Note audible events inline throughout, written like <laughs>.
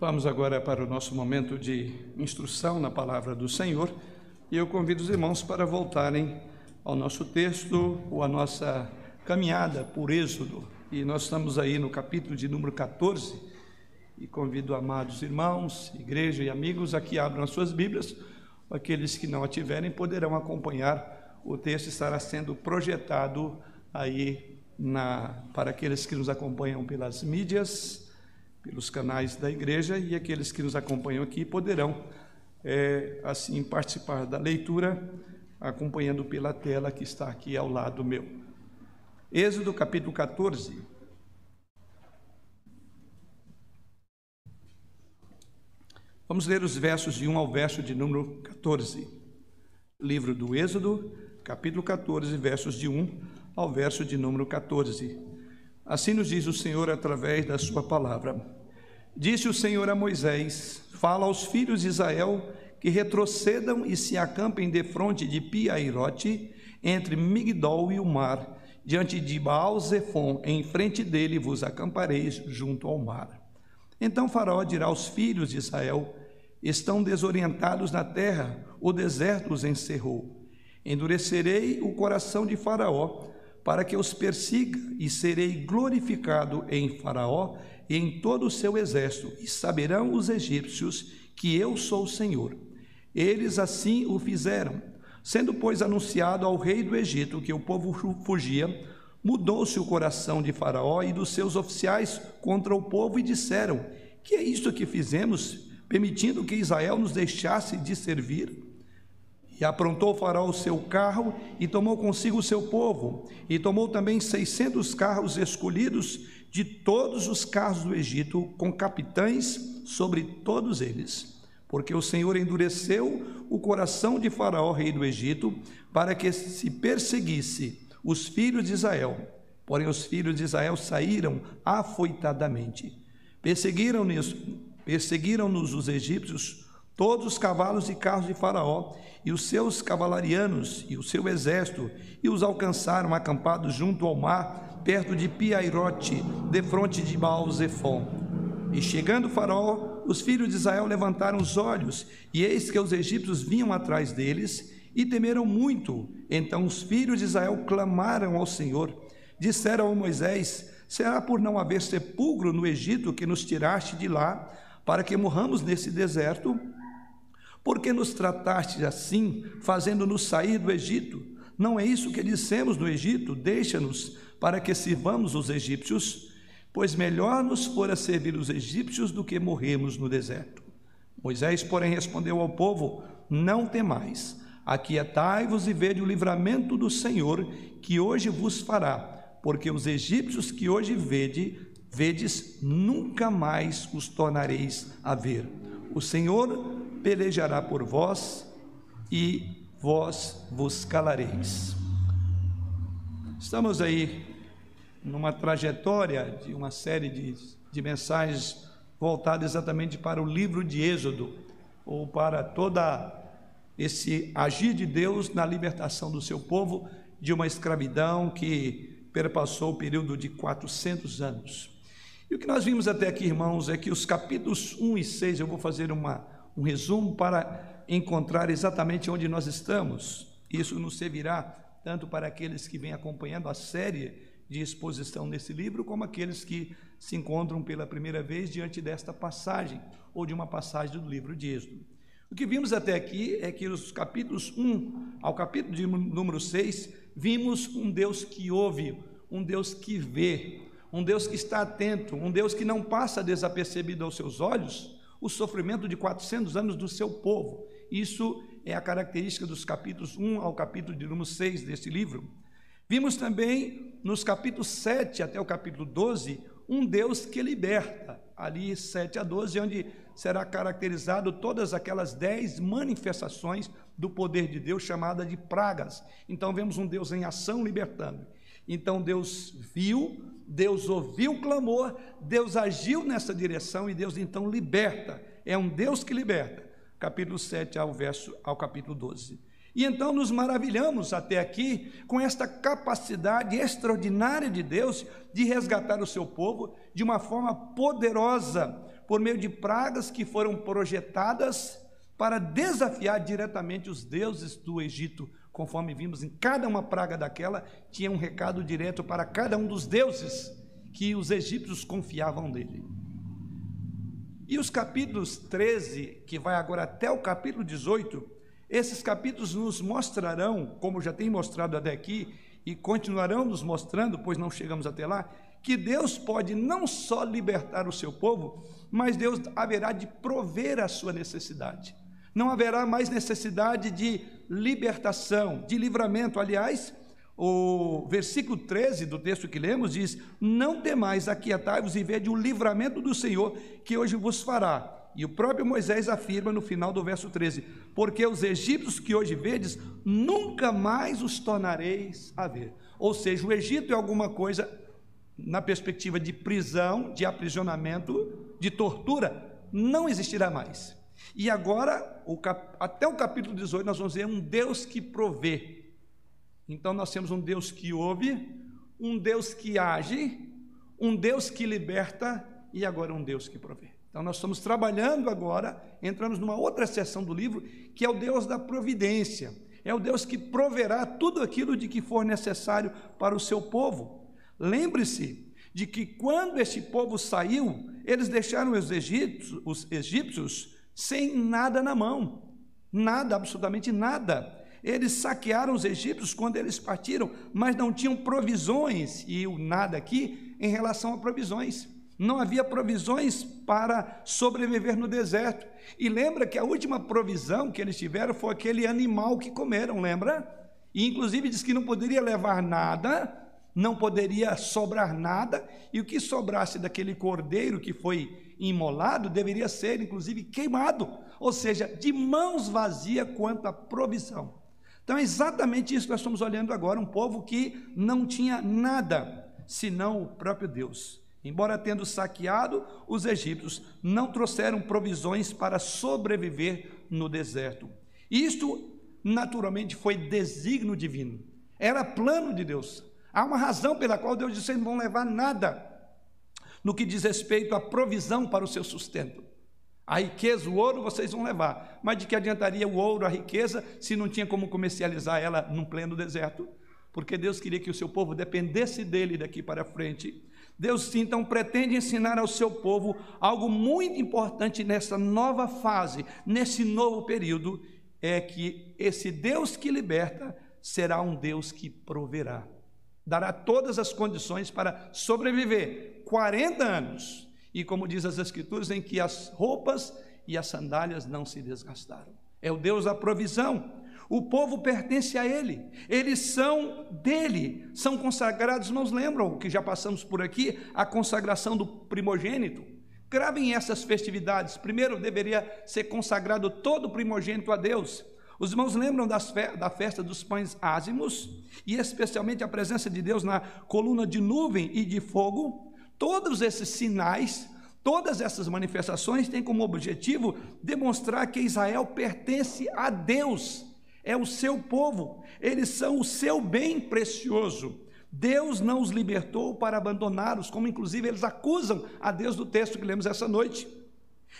Vamos agora para o nosso momento de instrução na palavra do Senhor e eu convido os irmãos para voltarem ao nosso texto ou à nossa caminhada por Êxodo. E nós estamos aí no capítulo de número 14 e convido amados irmãos, igreja e amigos a que abram as suas Bíblias. Aqueles que não a tiverem poderão acompanhar. O texto estará sendo projetado aí na, para aqueles que nos acompanham pelas mídias pelos canais da igreja e aqueles que nos acompanham aqui poderão, é, assim, participar da leitura, acompanhando pela tela que está aqui ao lado meu. Êxodo capítulo 14. Vamos ler os versos de 1 ao verso de número 14. Livro do Êxodo, capítulo 14, versos de 1 ao verso de número 14. Assim nos diz o Senhor através da sua palavra. Disse o Senhor a Moisés: Fala aos filhos de Israel que retrocedam e se acampem defronte de Piairote, entre Migdol e o mar, diante de Baal-Zephon, em frente dele vos acampareis junto ao mar. Então Faraó dirá aos filhos de Israel: Estão desorientados na terra, o deserto os encerrou. Endurecerei o coração de Faraó, para que os persiga, e serei glorificado em Faraó e em todo o seu exército, e saberão os egípcios que eu sou o Senhor. Eles assim o fizeram. Sendo, pois, anunciado ao rei do Egito que o povo fugia, mudou-se o coração de Faraó e dos seus oficiais contra o povo e disseram: Que é isto que fizemos, permitindo que Israel nos deixasse de servir? E aprontou Faraó o seu carro e tomou consigo o seu povo, e tomou também seiscentos carros escolhidos de todos os carros do Egito, com capitães sobre todos eles. Porque o Senhor endureceu o coração de Faraó, rei do Egito, para que se perseguisse os filhos de Israel. Porém, os filhos de Israel saíram afoitadamente. Perseguiram-nos perseguiram os egípcios todos os cavalos e carros de Faraó, e os seus cavalarianos, e o seu exército, e os alcançaram acampados junto ao mar, perto de Piairote, defronte de Baal-Zephon. E chegando Faraó, os filhos de Israel levantaram os olhos, e eis que os egípcios vinham atrás deles, e temeram muito. Então os filhos de Israel clamaram ao Senhor, disseram a Moisés: Será por não haver sepulcro no Egito que nos tiraste de lá, para que morramos nesse deserto? Por que nos trataste assim, fazendo-nos sair do Egito? Não é isso que dissemos no Egito? Deixa-nos para que sirvamos os egípcios, pois melhor nos fora servir os egípcios do que morrermos no deserto. Moisés, porém, respondeu ao povo: Não temais, aquietai-vos e vede o livramento do Senhor, que hoje vos fará, porque os egípcios que hoje vede, vedes, nunca mais os tornareis a ver. O Senhor pelejará por vós e vós vos calareis. Estamos aí numa trajetória de uma série de, de mensagens voltadas exatamente para o livro de Êxodo, ou para toda esse agir de Deus na libertação do seu povo de uma escravidão que perpassou o período de 400 anos. E o que nós vimos até aqui, irmãos, é que os capítulos 1 e 6, eu vou fazer uma um resumo para encontrar exatamente onde nós estamos. Isso nos servirá tanto para aqueles que vêm acompanhando a série de exposição nesse livro, como aqueles que se encontram pela primeira vez diante desta passagem, ou de uma passagem do livro de Êxodo. O que vimos até aqui é que os capítulos 1 ao capítulo de número 6, vimos um Deus que ouve, um Deus que vê, um Deus que está atento, um Deus que não passa desapercebido aos seus olhos, o sofrimento de 400 anos do seu povo. Isso é a característica dos capítulos 1 ao capítulo de número 6 desse livro. Vimos também nos capítulos 7 até o capítulo 12 um Deus que liberta, ali 7 a 12, onde será caracterizado todas aquelas dez manifestações do poder de Deus chamada de pragas. Então vemos um Deus em ação libertando. Então Deus viu, Deus ouviu o clamor, Deus agiu nessa direção e Deus então liberta. É um Deus que liberta. Capítulo 7 ao verso ao capítulo 12. E então nos maravilhamos até aqui com esta capacidade extraordinária de Deus de resgatar o seu povo de uma forma poderosa, por meio de pragas que foram projetadas para desafiar diretamente os deuses do Egito. Conforme vimos em cada uma praga daquela, tinha um recado direto para cada um dos deuses que os egípcios confiavam nele. E os capítulos 13, que vai agora até o capítulo 18, esses capítulos nos mostrarão, como já tem mostrado até aqui, e continuarão nos mostrando, pois não chegamos até lá, que Deus pode não só libertar o seu povo, mas Deus haverá de prover a sua necessidade. Não haverá mais necessidade de libertação, de livramento. Aliás, o versículo 13 do texto que lemos diz: Não temais, aquietai-vos e vede o livramento do Senhor que hoje vos fará. E o próprio Moisés afirma no final do verso 13: Porque os egípcios que hoje vedes, nunca mais os tornareis a ver. Ou seja, o Egito é alguma coisa na perspectiva de prisão, de aprisionamento, de tortura, não existirá mais. E agora, o cap... até o capítulo 18, nós vamos ver um Deus que provê então nós temos um Deus que ouve, um Deus que age, um Deus que liberta e agora um Deus que provê. Então nós estamos trabalhando agora, entramos numa outra seção do livro, que é o Deus da providência. É o Deus que proverá tudo aquilo de que for necessário para o seu povo. Lembre-se de que quando este povo saiu, eles deixaram os egípcios, os egípcios sem nada na mão. Nada, absolutamente nada. Eles saquearam os egípcios quando eles partiram, mas não tinham provisões, e o nada aqui em relação a provisões. Não havia provisões para sobreviver no deserto. E lembra que a última provisão que eles tiveram foi aquele animal que comeram, lembra? E inclusive diz que não poderia levar nada, não poderia sobrar nada, e o que sobrasse daquele cordeiro que foi imolado deveria ser inclusive queimado, ou seja, de mãos vazias quanto à provisão. Então é exatamente isso que nós estamos olhando agora: um povo que não tinha nada senão o próprio Deus. Embora tendo saqueado, os egípcios não trouxeram provisões para sobreviver no deserto. Isto, naturalmente, foi desígnio divino. Era plano de Deus. Há uma razão pela qual Deus disse: não vão levar nada no que diz respeito à provisão para o seu sustento. A riqueza, o ouro, vocês vão levar. Mas de que adiantaria o ouro, a riqueza, se não tinha como comercializar ela num pleno deserto? Porque Deus queria que o seu povo dependesse dele daqui para frente. Deus então pretende ensinar ao seu povo algo muito importante nessa nova fase, nesse novo período, é que esse Deus que liberta será um Deus que proverá. Dará todas as condições para sobreviver 40 anos e como diz as Escrituras, em que as roupas e as sandálias não se desgastaram. É o Deus da provisão. O povo pertence a Ele, eles são dele, são consagrados. Não lembram que já passamos por aqui a consagração do primogênito? Gravem essas festividades. Primeiro deveria ser consagrado todo o primogênito a Deus. Os irmãos lembram fe da festa dos pães ázimos e especialmente a presença de Deus na coluna de nuvem e de fogo? Todos esses sinais, todas essas manifestações têm como objetivo demonstrar que Israel pertence a Deus, é o seu povo, eles são o seu bem precioso. Deus não os libertou para abandoná-los, como inclusive eles acusam a Deus do texto que lemos essa noite.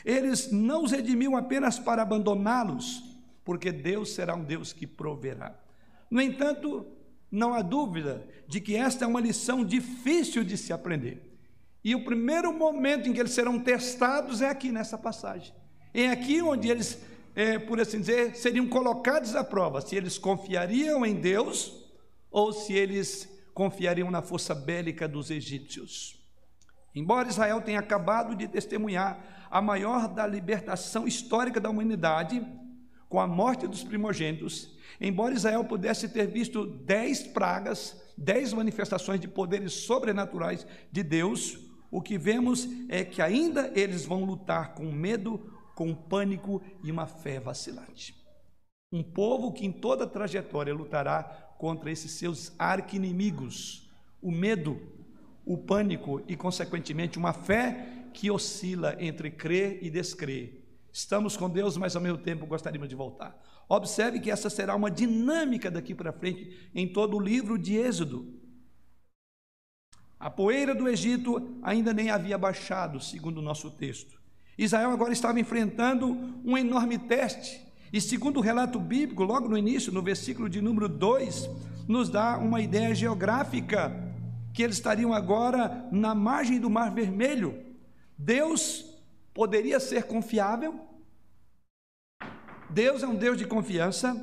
Eles não os redimiu apenas para abandoná-los, porque Deus será um Deus que proverá. No entanto, não há dúvida de que esta é uma lição difícil de se aprender. E o primeiro momento em que eles serão testados é aqui nessa passagem. É aqui onde eles, é, por assim dizer, seriam colocados à prova, se eles confiariam em Deus ou se eles confiariam na força bélica dos egípcios. Embora Israel tenha acabado de testemunhar a maior da libertação histórica da humanidade, com a morte dos primogênitos, embora Israel pudesse ter visto dez pragas, dez manifestações de poderes sobrenaturais de Deus, o que vemos é que ainda eles vão lutar com medo, com pânico e uma fé vacilante. Um povo que em toda a trajetória lutará contra esses seus arquinimigos, o medo, o pânico e, consequentemente, uma fé que oscila entre crer e descrer. Estamos com Deus, mas ao mesmo tempo gostaríamos de voltar. Observe que essa será uma dinâmica daqui para frente em todo o livro de Êxodo. A poeira do Egito ainda nem havia baixado, segundo o nosso texto. Israel agora estava enfrentando um enorme teste. E segundo o relato bíblico, logo no início, no versículo de número 2, nos dá uma ideia geográfica que eles estariam agora na margem do Mar Vermelho. Deus poderia ser confiável? Deus é um Deus de confiança?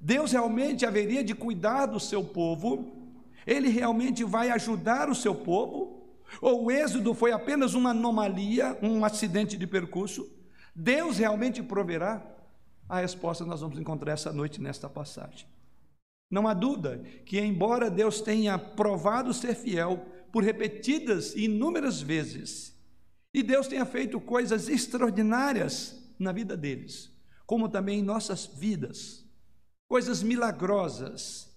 Deus realmente haveria de cuidar do seu povo? Ele realmente vai ajudar o seu povo? Ou o êxodo foi apenas uma anomalia, um acidente de percurso? Deus realmente proverá? A resposta nós vamos encontrar essa noite nesta passagem. Não há dúvida que, embora Deus tenha provado ser fiel por repetidas e inúmeras vezes, e Deus tenha feito coisas extraordinárias na vida deles, como também em nossas vidas, coisas milagrosas,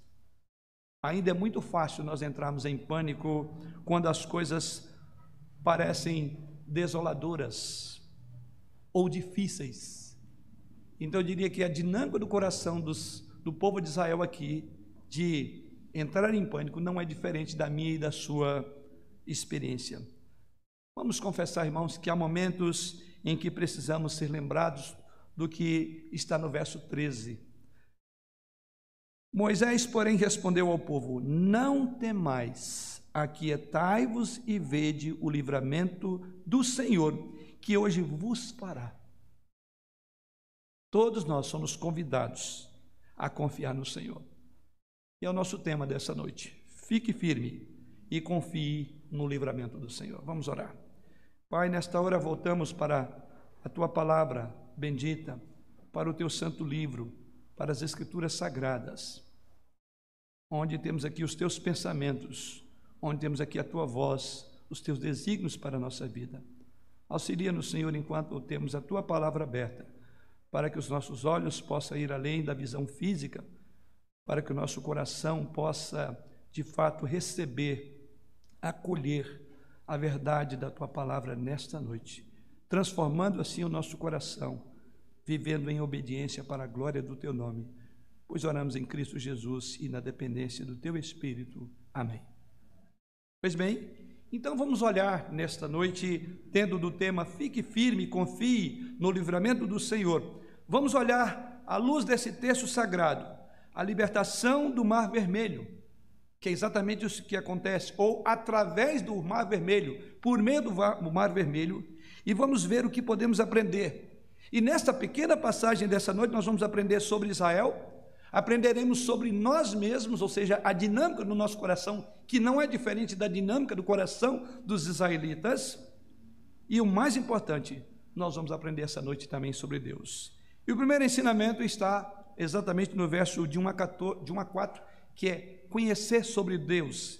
Ainda é muito fácil nós entrarmos em pânico quando as coisas parecem desoladoras ou difíceis. Então eu diria que a dinâmica do coração dos, do povo de Israel aqui, de entrar em pânico, não é diferente da minha e da sua experiência. Vamos confessar, irmãos, que há momentos em que precisamos ser lembrados do que está no verso 13 Moisés, porém, respondeu ao povo: Não temais, aquietai-vos e vede o livramento do Senhor, que hoje vos fará. Todos nós somos convidados a confiar no Senhor. E é o nosso tema dessa noite. Fique firme e confie no livramento do Senhor. Vamos orar. Pai, nesta hora voltamos para a tua palavra bendita, para o teu santo livro para as Escrituras Sagradas, onde temos aqui os teus pensamentos, onde temos aqui a tua voz, os teus desígnios para a nossa vida. Auxilia-nos, Senhor, enquanto temos a tua palavra aberta, para que os nossos olhos possam ir além da visão física, para que o nosso coração possa, de fato, receber, acolher a verdade da tua palavra nesta noite, transformando assim o nosso coração vivendo em obediência para a glória do teu nome. Pois oramos em Cristo Jesus e na dependência do teu Espírito. Amém. Pois bem, então vamos olhar nesta noite, tendo do tema Fique firme, confie no livramento do Senhor. Vamos olhar à luz desse texto sagrado, a libertação do Mar Vermelho, que é exatamente isso que acontece, ou através do Mar Vermelho, por meio do Mar Vermelho, e vamos ver o que podemos aprender e nesta pequena passagem dessa noite, nós vamos aprender sobre Israel, aprenderemos sobre nós mesmos, ou seja, a dinâmica do nosso coração, que não é diferente da dinâmica do coração dos israelitas. E o mais importante, nós vamos aprender essa noite também sobre Deus. E o primeiro ensinamento está exatamente no verso de 1 a, 14, de 1 a 4, que é conhecer sobre Deus.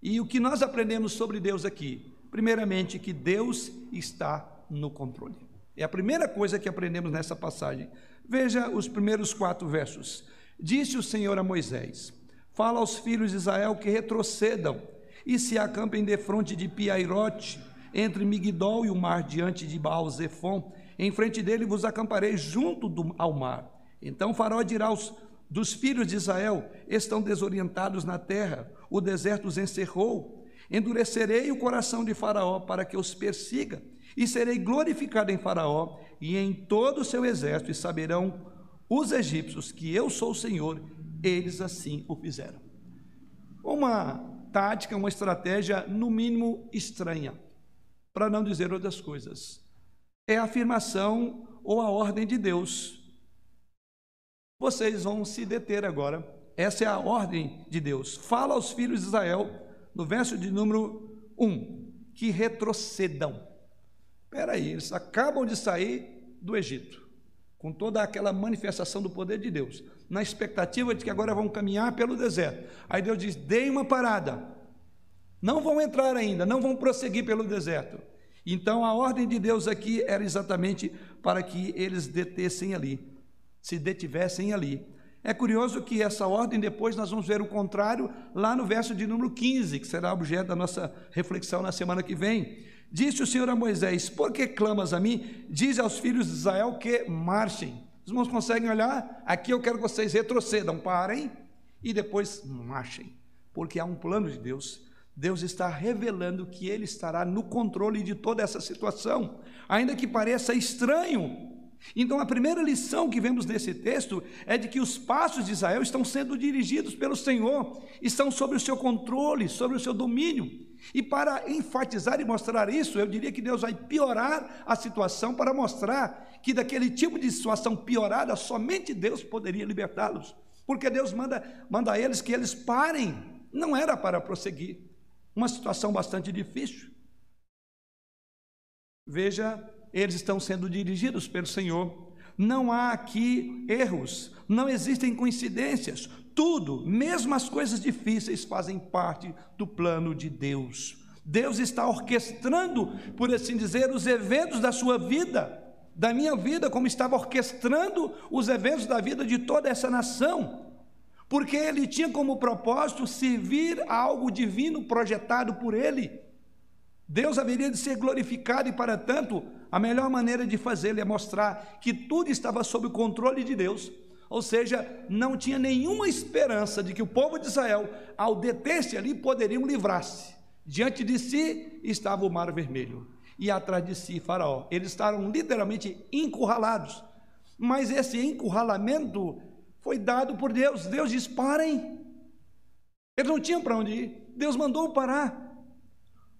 E o que nós aprendemos sobre Deus aqui? Primeiramente, que Deus está no controle. É a primeira coisa que aprendemos nessa passagem. Veja os primeiros quatro versos. Disse o Senhor a Moisés: Fala aos filhos de Israel que retrocedam e se acampem defronte de Piairote, entre Migdol e o mar, diante de Baal-Zephon. Em frente dele vos acamparei junto do, ao mar. Então Faraó dirá aos dos filhos de Israel: Estão desorientados na terra, o deserto os encerrou. Endurecerei o coração de Faraó para que os persiga e serei glorificado em Faraó e em todo o seu exército, e saberão os egípcios que eu sou o Senhor, eles assim o fizeram. Uma tática, uma estratégia, no mínimo estranha, para não dizer outras coisas. É a afirmação ou a ordem de Deus. Vocês vão se deter agora. Essa é a ordem de Deus. Fala aos filhos de Israel, no verso de número 1, que retrocedam. Espera aí, eles acabam de sair do Egito, com toda aquela manifestação do poder de Deus, na expectativa de que agora vão caminhar pelo deserto. Aí Deus diz: deem uma parada, não vão entrar ainda, não vão prosseguir pelo deserto. Então a ordem de Deus aqui era exatamente para que eles detessem ali, se detivessem ali. É curioso que essa ordem, depois nós vamos ver o contrário lá no verso de número 15, que será objeto da nossa reflexão na semana que vem. Disse o Senhor a Moisés: Por que clamas a mim? Diz aos filhos de Israel que marchem. Os irmãos conseguem olhar? Aqui eu quero que vocês retrocedam, parem e depois marchem, porque há um plano de Deus. Deus está revelando que Ele estará no controle de toda essa situação, ainda que pareça estranho. Então, a primeira lição que vemos nesse texto é de que os passos de Israel estão sendo dirigidos pelo Senhor, estão sob o seu controle, sobre o seu domínio. E para enfatizar e mostrar isso, eu diria que Deus vai piorar a situação para mostrar que daquele tipo de situação piorada, somente Deus poderia libertá-los. Porque Deus manda, manda a eles que eles parem, não era para prosseguir uma situação bastante difícil. Veja, eles estão sendo dirigidos pelo Senhor. Não há aqui erros, não existem coincidências. Tudo, mesmo as coisas difíceis, fazem parte do plano de Deus. Deus está orquestrando, por assim dizer, os eventos da sua vida, da minha vida, como estava orquestrando os eventos da vida de toda essa nação porque ele tinha como propósito servir a algo divino projetado por ele. Deus haveria de ser glorificado e, para tanto, a melhor maneira de fazê-lo é mostrar que tudo estava sob o controle de Deus, ou seja, não tinha nenhuma esperança de que o povo de Israel, ao deter-se ali, poderiam livrar-se. Diante de si estava o Mar Vermelho e atrás de si Faraó. Eles estavam literalmente encurralados. Mas esse encurralamento foi dado por Deus. Deus diz: parem. Eles não tinham para onde ir. Deus mandou parar.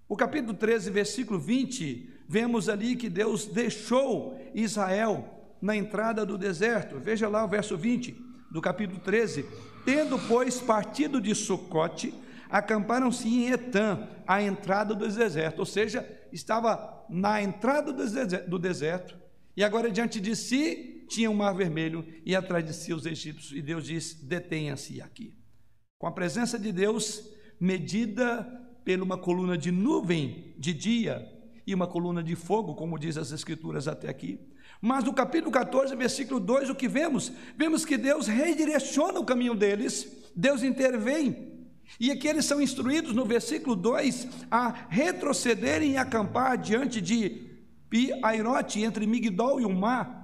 O capítulo 13, versículo 20, vemos ali que Deus deixou Israel na entrada do deserto. Veja lá o verso 20 do capítulo 13. Tendo, pois, partido de Sucote, acamparam-se em Etã, à entrada do deserto. Ou seja, estava na entrada do deserto, e agora diante de si tinha o um mar vermelho e atrás de si os egípcios. E Deus diz: detenha-se aqui. Com a presença de Deus, medida por uma coluna de nuvem de dia e uma coluna de fogo, como diz as Escrituras até aqui. Mas no capítulo 14, versículo 2, o que vemos? Vemos que Deus redireciona o caminho deles, Deus intervém. E aqui eles são instruídos no versículo 2 a retrocederem e acampar diante de Pi-Airote, entre Migdol e o mar,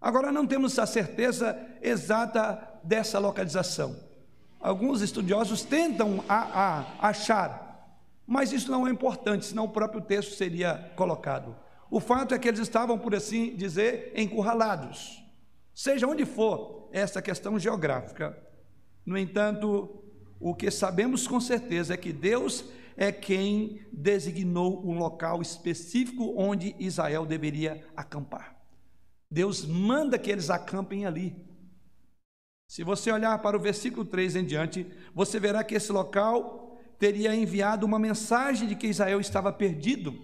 Agora não temos a certeza exata dessa localização. Alguns estudiosos tentam a, a, achar, mas isso não é importante, senão o próprio texto seria colocado. O fato é que eles estavam, por assim dizer, encurralados. Seja onde for essa questão geográfica. No entanto, o que sabemos com certeza é que Deus é quem designou um local específico onde Israel deveria acampar. Deus manda que eles acampem ali. Se você olhar para o versículo 3 em diante, você verá que esse local teria enviado uma mensagem de que Israel estava perdido.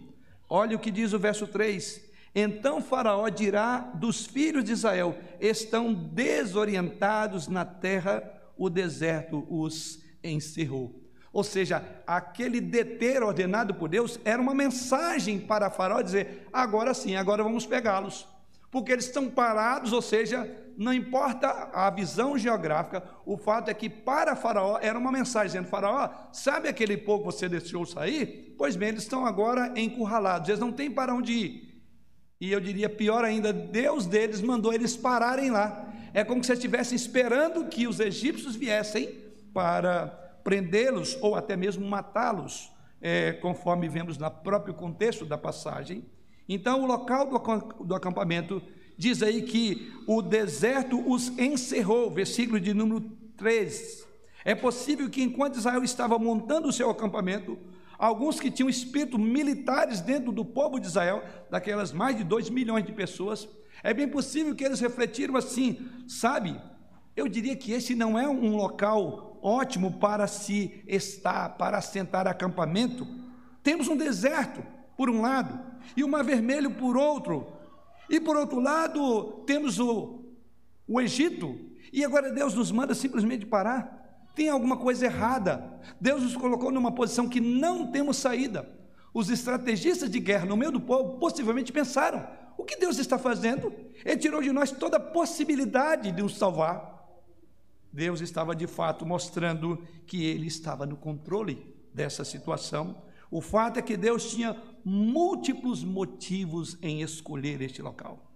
Olha o que diz o verso 3: Então Faraó dirá dos filhos de Israel: estão desorientados na terra, o deserto os encerrou. Ou seja, aquele deter ordenado por Deus era uma mensagem para Faraó dizer: agora sim, agora vamos pegá-los porque eles estão parados, ou seja, não importa a visão geográfica, o fato é que para Faraó era uma mensagem dizendo: Faraó, sabe aquele povo que você deixou sair? Pois bem, eles estão agora encurralados, eles não têm para onde ir. E eu diria pior ainda: Deus deles mandou eles pararem lá. É como se estivessem esperando que os egípcios viessem para prendê-los ou até mesmo matá-los, é, conforme vemos no próprio contexto da passagem. Então, o local do, acampamento diz aí que o deserto os encerrou, versículo de número 3. É possível que enquanto Israel estava montando o seu acampamento, alguns que tinham espírito militares dentro do povo de Israel, daquelas mais de 2 milhões de pessoas, é bem possível que eles refletiram assim, sabe? Eu diria que esse não é um local ótimo para se estar, para assentar acampamento. Temos um deserto, por um lado, e o mar vermelho por outro. E por outro lado, temos o, o Egito, e agora Deus nos manda simplesmente parar. Tem alguma coisa errada. Deus nos colocou numa posição que não temos saída. Os estrategistas de guerra no meio do povo possivelmente pensaram: o que Deus está fazendo? Ele tirou de nós toda a possibilidade de nos salvar. Deus estava de fato mostrando que ele estava no controle dessa situação. O fato é que Deus tinha múltiplos motivos em escolher este local.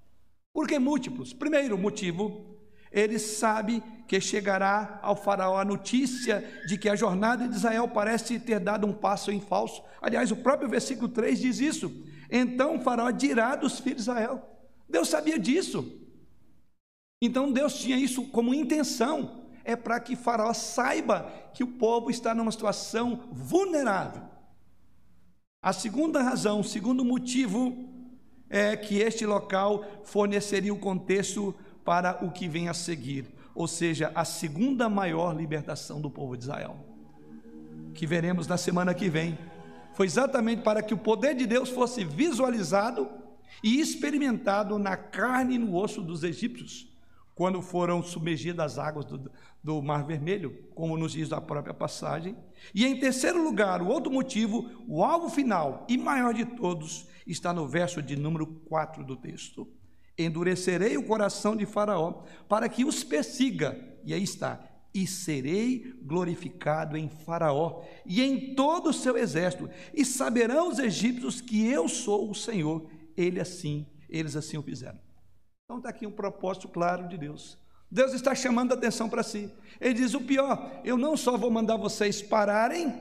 Por que múltiplos? Primeiro motivo ele sabe que chegará ao faraó a notícia de que a jornada de Israel parece ter dado um passo em falso. Aliás, o próprio versículo 3 diz isso. Então o faraó dirá dos filhos de Israel. Deus sabia disso. Então Deus tinha isso como intenção, é para que Faraó saiba que o povo está numa situação vulnerável. A segunda razão, o segundo motivo é que este local forneceria o contexto para o que vem a seguir, ou seja, a segunda maior libertação do povo de Israel, que veremos na semana que vem. Foi exatamente para que o poder de Deus fosse visualizado e experimentado na carne e no osso dos egípcios quando foram submergidas as águas do, do Mar Vermelho, como nos diz a própria passagem. E em terceiro lugar, o outro motivo, o alvo final e maior de todos, está no verso de número 4 do texto. Endurecerei o coração de Faraó para que os persiga, e aí está, e serei glorificado em Faraó e em todo o seu exército, e saberão os egípcios que eu sou o Senhor. Ele assim, eles assim o fizeram. Então está aqui um propósito claro de Deus. Deus está chamando a atenção para si. Ele diz: o pior, eu não só vou mandar vocês pararem,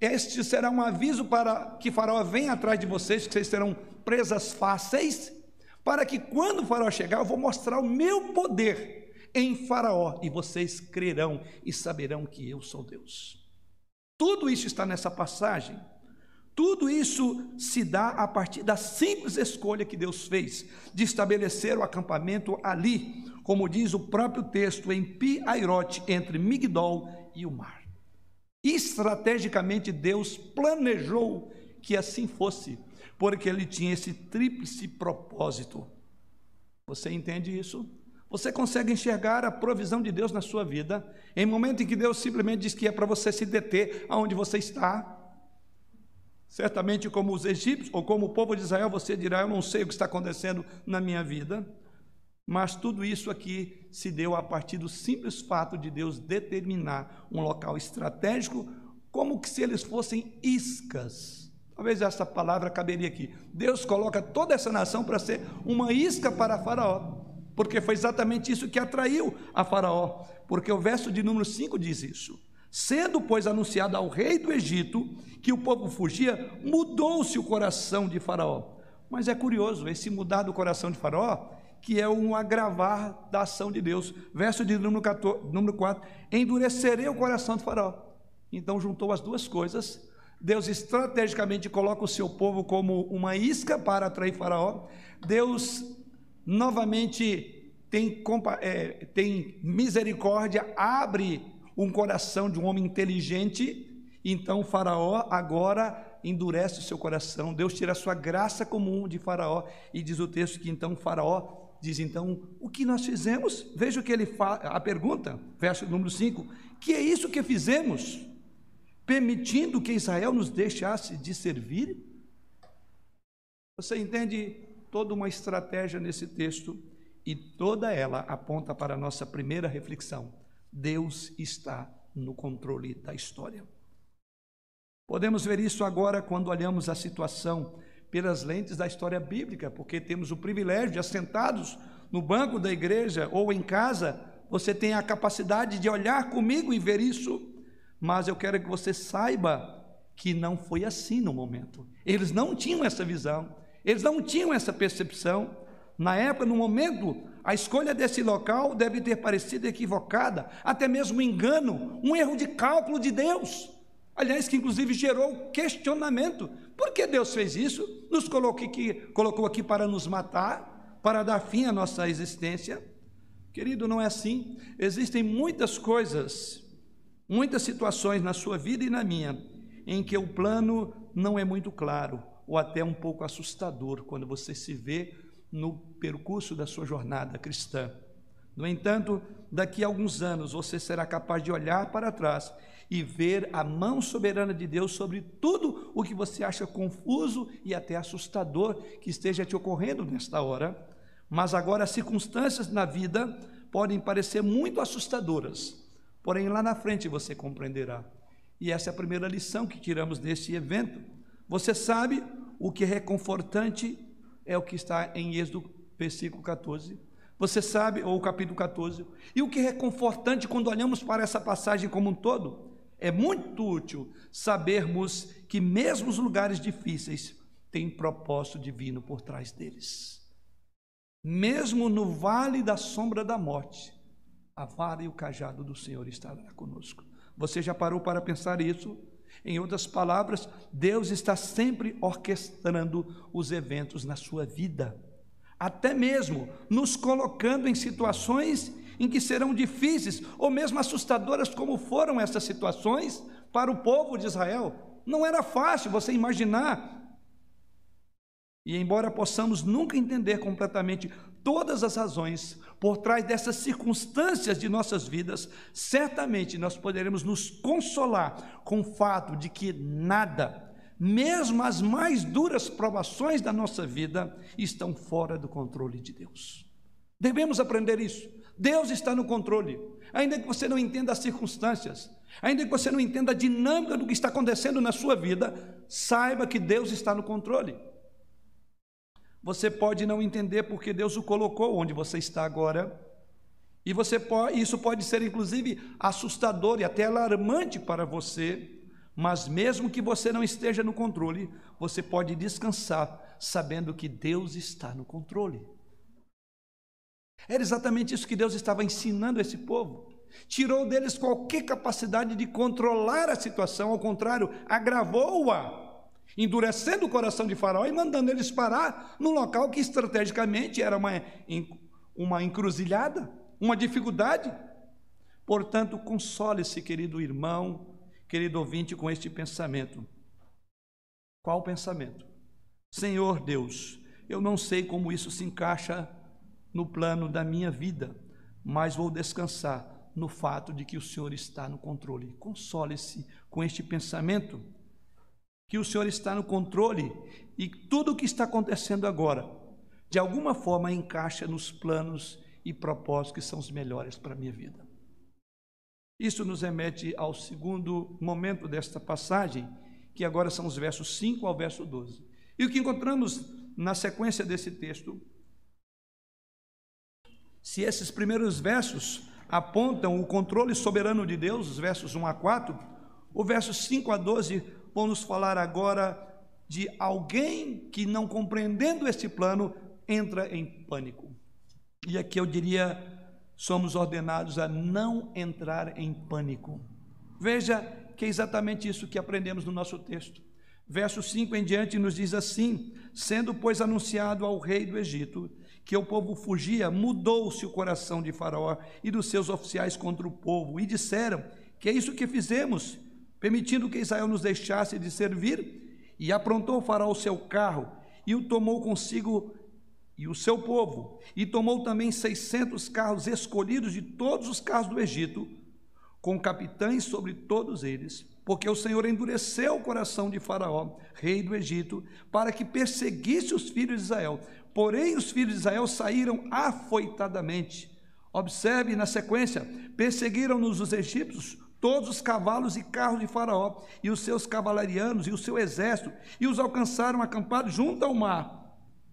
este será um aviso para que Faraó venha atrás de vocês, que vocês serão presas fáceis, para que quando Faraó chegar, eu vou mostrar o meu poder em Faraó, e vocês crerão e saberão que eu sou Deus. Tudo isso está nessa passagem. Tudo isso se dá a partir da simples escolha que Deus fez de estabelecer o acampamento ali, como diz o próprio texto em Pi-Airote, entre Migdol e o mar. Estrategicamente Deus planejou que assim fosse, porque ele tinha esse tríplice propósito. Você entende isso? Você consegue enxergar a provisão de Deus na sua vida, em momento em que Deus simplesmente diz que é para você se deter aonde você está, Certamente, como os egípcios ou como o povo de Israel, você dirá: Eu não sei o que está acontecendo na minha vida. Mas tudo isso aqui se deu a partir do simples fato de Deus determinar um local estratégico, como que se eles fossem iscas. Talvez essa palavra caberia aqui. Deus coloca toda essa nação para ser uma isca para Faraó, porque foi exatamente isso que atraiu a Faraó, porque o verso de número 5 diz isso. Sendo, pois, anunciado ao rei do Egito que o povo fugia, mudou-se o coração de Faraó. Mas é curioso, esse mudar do coração de Faraó, que é um agravar da ação de Deus. Verso de número, 14, número 4: Endurecerei o coração de Faraó. Então juntou as duas coisas. Deus estrategicamente coloca o seu povo como uma isca para atrair Faraó. Deus novamente tem, é, tem misericórdia, abre um coração de um homem inteligente, então Faraó agora endurece o seu coração. Deus tira a sua graça comum de Faraó e diz o texto que então Faraó diz então, o que nós fizemos? Veja o que ele fala, a pergunta, verso número 5, que é isso que fizemos? Permitindo que Israel nos deixasse de servir? Você entende toda uma estratégia nesse texto e toda ela aponta para a nossa primeira reflexão. Deus está no controle da história. Podemos ver isso agora quando olhamos a situação pelas lentes da história bíblica, porque temos o privilégio de, assentados no banco da igreja ou em casa, você tem a capacidade de olhar comigo e ver isso, mas eu quero que você saiba que não foi assim no momento. Eles não tinham essa visão, eles não tinham essa percepção. Na época, no momento, a escolha desse local deve ter parecido equivocada, até mesmo um engano, um erro de cálculo de Deus. Aliás, que inclusive gerou questionamento. Por que Deus fez isso? Nos colocou aqui, para nos matar, para dar fim à nossa existência? Querido, não é assim. Existem muitas coisas, muitas situações na sua vida e na minha, em que o plano não é muito claro, ou até um pouco assustador, quando você se vê no percurso da sua jornada cristã. No entanto, daqui a alguns anos você será capaz de olhar para trás e ver a mão soberana de Deus sobre tudo o que você acha confuso e até assustador que esteja te ocorrendo nesta hora. Mas agora as circunstâncias na vida podem parecer muito assustadoras, porém lá na frente você compreenderá. E essa é a primeira lição que tiramos deste evento. Você sabe o que é reconfortante é o que está em Êxodo, versículo 14. Você sabe, ou o capítulo 14. E o que é confortante quando olhamos para essa passagem como um todo, é muito útil sabermos que mesmo os lugares difíceis têm propósito divino por trás deles. Mesmo no vale da sombra da morte, a vara e o cajado do Senhor estará conosco. Você já parou para pensar isso? Em outras palavras, Deus está sempre orquestrando os eventos na sua vida até mesmo nos colocando em situações em que serão difíceis ou mesmo assustadoras, como foram essas situações para o povo de Israel. Não era fácil você imaginar. E embora possamos nunca entender completamente todas as razões por trás dessas circunstâncias de nossas vidas, certamente nós poderemos nos consolar com o fato de que nada mesmo as mais duras provações da nossa vida estão fora do controle de Deus. Devemos aprender isso. Deus está no controle. Ainda que você não entenda as circunstâncias, ainda que você não entenda a dinâmica do que está acontecendo na sua vida, saiba que Deus está no controle. Você pode não entender porque Deus o colocou onde você está agora, e você pode, isso pode ser inclusive assustador e até alarmante para você, mas mesmo que você não esteja no controle, você pode descansar sabendo que Deus está no controle. Era exatamente isso que Deus estava ensinando esse povo. Tirou deles qualquer capacidade de controlar a situação, ao contrário, agravou-a, endurecendo o coração de Faraó e mandando eles parar num local que estrategicamente era uma, uma encruzilhada, uma dificuldade. Portanto, console-se, querido irmão, querido ouvinte, com este pensamento. Qual pensamento? Senhor Deus, eu não sei como isso se encaixa no plano da minha vida, mas vou descansar no fato de que o Senhor está no controle. Console-se com este pensamento, que o Senhor está no controle e tudo o que está acontecendo agora, de alguma forma, encaixa nos planos e propósitos que são os melhores para a minha vida. Isso nos remete ao segundo momento desta passagem, que agora são os versos 5 ao verso 12. E o que encontramos na sequência desse texto, se esses primeiros versos apontam o controle soberano de Deus, os versos 1 a 4, o verso 5 a 12 vão nos falar agora de alguém que, não compreendendo esse plano, entra em pânico. E aqui eu diria somos ordenados a não entrar em pânico. Veja que é exatamente isso que aprendemos no nosso texto. Verso 5 em diante nos diz assim: Sendo, pois, anunciado ao rei do Egito que o povo fugia, mudou-se o coração de Faraó e dos seus oficiais contra o povo, e disseram: Que é isso que fizemos, permitindo que Israel nos deixasse de servir? E aprontou o Faraó o seu carro e o tomou consigo e o seu povo, e tomou também seiscentos carros escolhidos de todos os carros do Egito, com capitães sobre todos eles, porque o Senhor endureceu o coração de Faraó, rei do Egito, para que perseguisse os filhos de Israel. Porém, os filhos de Israel saíram afoitadamente. Observe na sequência: perseguiram-nos os egípcios, todos os cavalos e carros de Faraó, e os seus cavalarianos e o seu exército, e os alcançaram acampados junto ao mar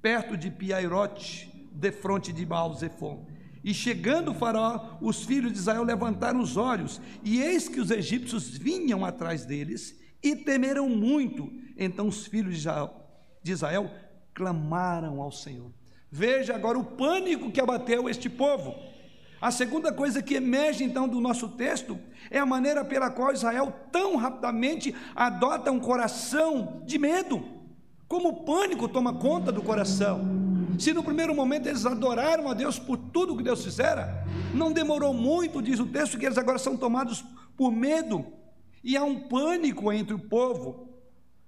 perto de Piairote, de fronte de Baal-Zephon. E chegando o faraó, os filhos de Israel levantaram os olhos, e eis que os egípcios vinham atrás deles, e temeram muito. Então os filhos de Israel, de Israel clamaram ao Senhor. Veja agora o pânico que abateu este povo. A segunda coisa que emerge então do nosso texto é a maneira pela qual Israel tão rapidamente adota um coração de medo. Como o pânico toma conta do coração. Se no primeiro momento eles adoraram a Deus por tudo que Deus fizera, não demorou muito, diz o texto, que eles agora são tomados por medo e há um pânico entre o povo.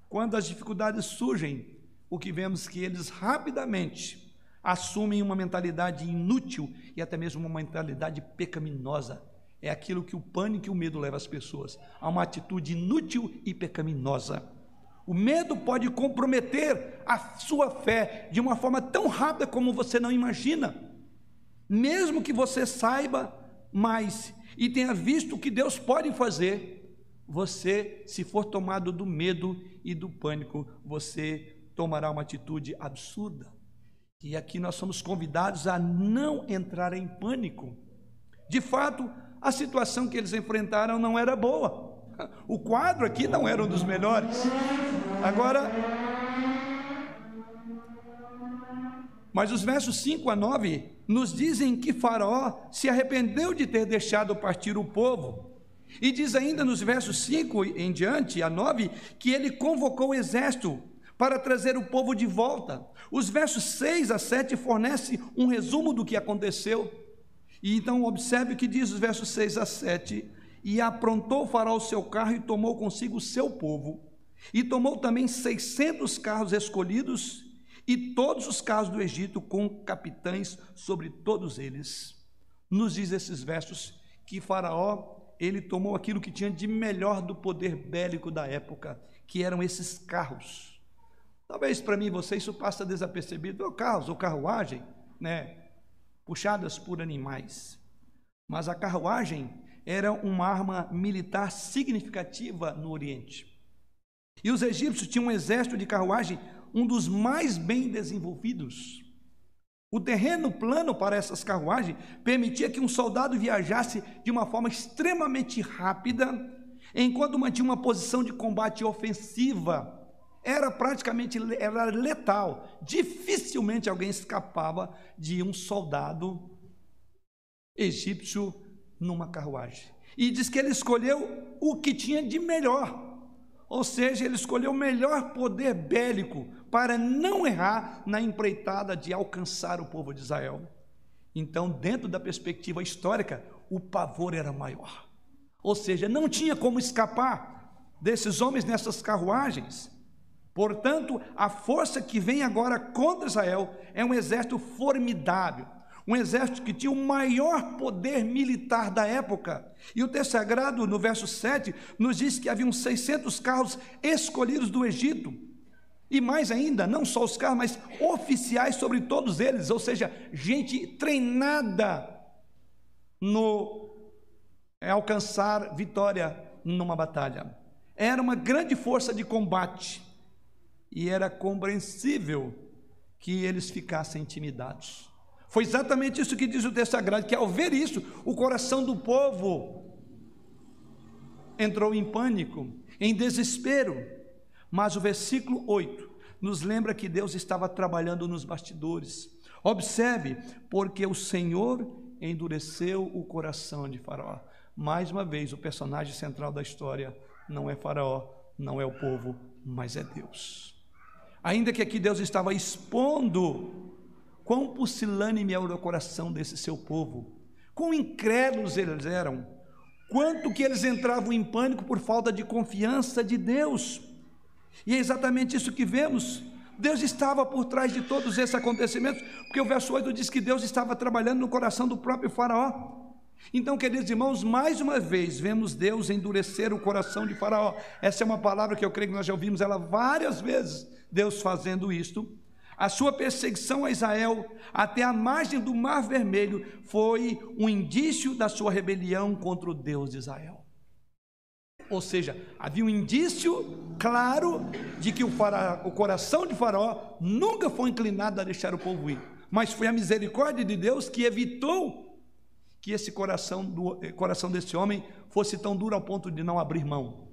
Quando as dificuldades surgem, o que vemos que eles rapidamente assumem uma mentalidade inútil e até mesmo uma mentalidade pecaminosa. É aquilo que o pânico e o medo levam as pessoas a uma atitude inútil e pecaminosa. O medo pode comprometer a sua fé de uma forma tão rápida como você não imagina. Mesmo que você saiba mais e tenha visto o que Deus pode fazer, você, se for tomado do medo e do pânico, você tomará uma atitude absurda. E aqui nós somos convidados a não entrar em pânico. De fato, a situação que eles enfrentaram não era boa. O quadro aqui não era um dos melhores. Agora, mas os versos 5 a 9 nos dizem que Faraó se arrependeu de ter deixado partir o povo. E diz ainda nos versos 5 em diante a 9 que ele convocou o exército para trazer o povo de volta. Os versos 6 a 7 fornecem um resumo do que aconteceu. E então observe o que diz os versos 6 a 7. E aprontou faraó o seu carro e tomou consigo o seu povo. E tomou também 600 carros escolhidos e todos os carros do Egito com capitães sobre todos eles. Nos diz esses versos que Faraó, ele tomou aquilo que tinha de melhor do poder bélico da época, que eram esses carros. Talvez para mim você isso passa desapercebido, ou carros ou carruagem, né? puxadas por animais. Mas a carruagem era uma arma militar significativa no Oriente. E os egípcios tinham um exército de carruagem, um dos mais bem desenvolvidos. O terreno plano para essas carruagens permitia que um soldado viajasse de uma forma extremamente rápida, enquanto mantinha uma posição de combate ofensiva. Era praticamente era letal. Dificilmente alguém escapava de um soldado egípcio numa carruagem. E diz que ele escolheu o que tinha de melhor. Ou seja, ele escolheu o melhor poder bélico para não errar na empreitada de alcançar o povo de Israel. Então, dentro da perspectiva histórica, o pavor era maior. Ou seja, não tinha como escapar desses homens nessas carruagens. Portanto, a força que vem agora contra Israel é um exército formidável, um exército que tinha o maior poder militar da época. E o texto sagrado, no verso 7, nos diz que haviam 600 carros escolhidos do Egito. E mais ainda, não só os carros, mas oficiais sobre todos eles, ou seja, gente treinada no é, alcançar vitória numa batalha. Era uma grande força de combate e era compreensível que eles ficassem intimidados. Foi exatamente isso que diz o texto sagrado, que ao ver isso, o coração do povo entrou em pânico, em desespero. Mas o versículo 8 nos lembra que Deus estava trabalhando nos bastidores. Observe, porque o Senhor endureceu o coração de Faraó. Mais uma vez, o personagem central da história não é Faraó, não é o povo, mas é Deus. Ainda que aqui Deus estava expondo Quão pusilânime era o coração desse seu povo, quão incrédulos eles eram, quanto que eles entravam em pânico por falta de confiança de Deus. E é exatamente isso que vemos. Deus estava por trás de todos esses acontecimentos, porque o verso 8 diz que Deus estava trabalhando no coração do próprio Faraó. Então, queridos irmãos, mais uma vez vemos Deus endurecer o coração de Faraó. Essa é uma palavra que eu creio que nós já ouvimos ela várias vezes, Deus fazendo isto. A sua perseguição a Israel até a margem do Mar Vermelho foi um indício da sua rebelião contra o Deus de Israel. Ou seja, havia um indício claro de que o, o coração de Faraó nunca foi inclinado a deixar o povo ir, mas foi a misericórdia de Deus que evitou que esse coração, do, eh, coração desse homem fosse tão duro ao ponto de não abrir mão.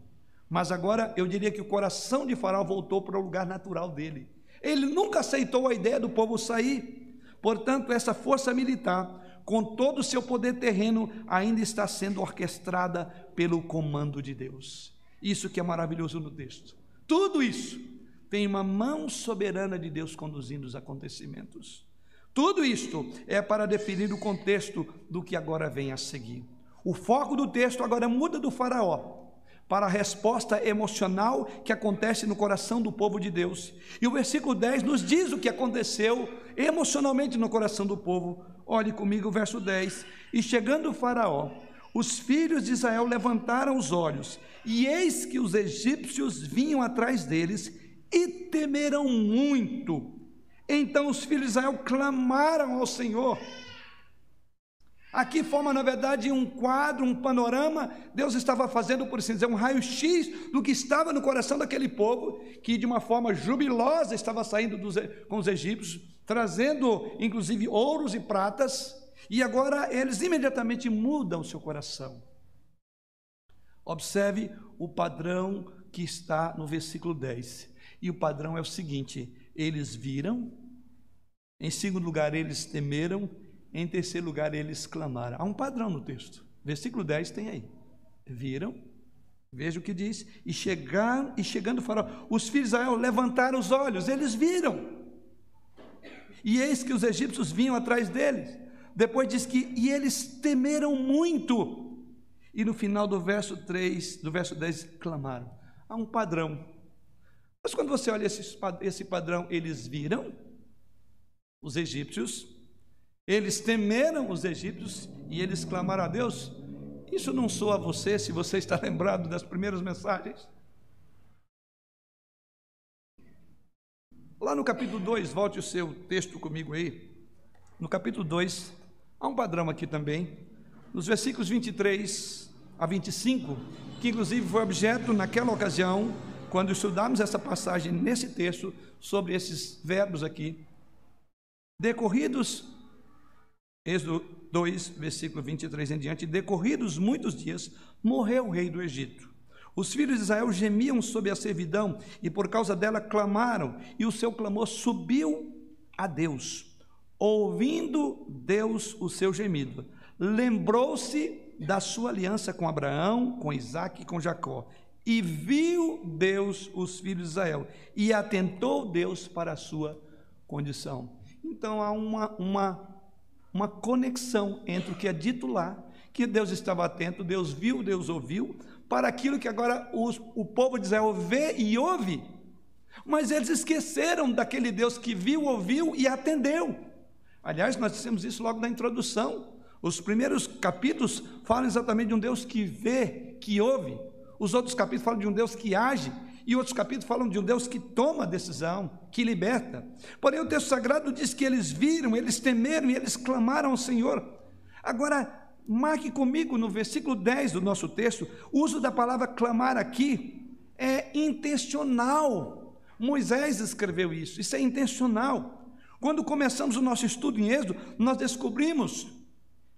Mas agora eu diria que o coração de Faraó voltou para o lugar natural dele. Ele nunca aceitou a ideia do povo sair. Portanto, essa força militar, com todo o seu poder terreno, ainda está sendo orquestrada pelo comando de Deus. Isso que é maravilhoso no texto. Tudo isso tem uma mão soberana de Deus conduzindo os acontecimentos. Tudo isto é para definir o contexto do que agora vem a seguir. O foco do texto agora muda do Faraó para a resposta emocional que acontece no coração do povo de Deus. E o versículo 10 nos diz o que aconteceu emocionalmente no coração do povo. Olhe comigo o verso 10. E chegando o Faraó, os filhos de Israel levantaram os olhos, e eis que os egípcios vinham atrás deles e temeram muito. Então os filhos de Israel clamaram ao Senhor Aqui forma, na verdade, um quadro, um panorama. Deus estava fazendo, por assim dizer, um raio-x do que estava no coração daquele povo, que de uma forma jubilosa estava saindo dos, com os egípcios, trazendo inclusive ouros e pratas, e agora eles imediatamente mudam o seu coração. Observe o padrão que está no versículo 10. E o padrão é o seguinte: eles viram, em segundo lugar, eles temeram, em terceiro lugar, eles clamaram. Há um padrão no texto. Versículo 10 tem aí. Viram, veja o que diz, e chegaram, e chegando os filhos de Israel levantaram os olhos, eles viram. E eis que os egípcios vinham atrás deles. Depois diz que, e eles temeram muito. E no final do verso 3, do verso 10, clamaram. Há um padrão. Mas quando você olha esse, esse padrão, eles viram os egípcios, eles temeram os egípcios e eles clamaram a Deus. Isso não soa a você, se você está <laughs> lembrado das primeiras mensagens? Lá no capítulo 2, volte o seu texto comigo aí. No capítulo 2, há um padrão aqui também. Nos versículos 23 a 25, que inclusive foi objeto naquela ocasião, quando estudamos essa passagem nesse texto, sobre esses verbos aqui. Decorridos, Êxodo 2, versículo 23 em diante, decorridos muitos dias, morreu o rei do Egito. Os filhos de Israel gemiam sob a servidão e por causa dela clamaram, e o seu clamor subiu a Deus. Ouvindo Deus o seu gemido, lembrou-se da sua aliança com Abraão, com Isaac e com Jacó, e viu Deus os filhos de Israel, e atentou Deus para a sua condição. Então há uma, uma, uma conexão entre o que é dito lá, que Deus estava atento, Deus viu, Deus ouviu, para aquilo que agora os, o povo de Israel vê e ouve. Mas eles esqueceram daquele Deus que viu, ouviu e atendeu. Aliás, nós dissemos isso logo na introdução. Os primeiros capítulos falam exatamente de um Deus que vê, que ouve. Os outros capítulos falam de um Deus que age. E outros capítulos falam de um Deus que toma decisão, que liberta. Porém, o texto sagrado diz que eles viram, eles temeram e eles clamaram ao Senhor. Agora, Marque comigo no versículo 10 do nosso texto, o uso da palavra clamar aqui é intencional. Moisés escreveu isso, isso é intencional. Quando começamos o nosso estudo em Êxodo, nós descobrimos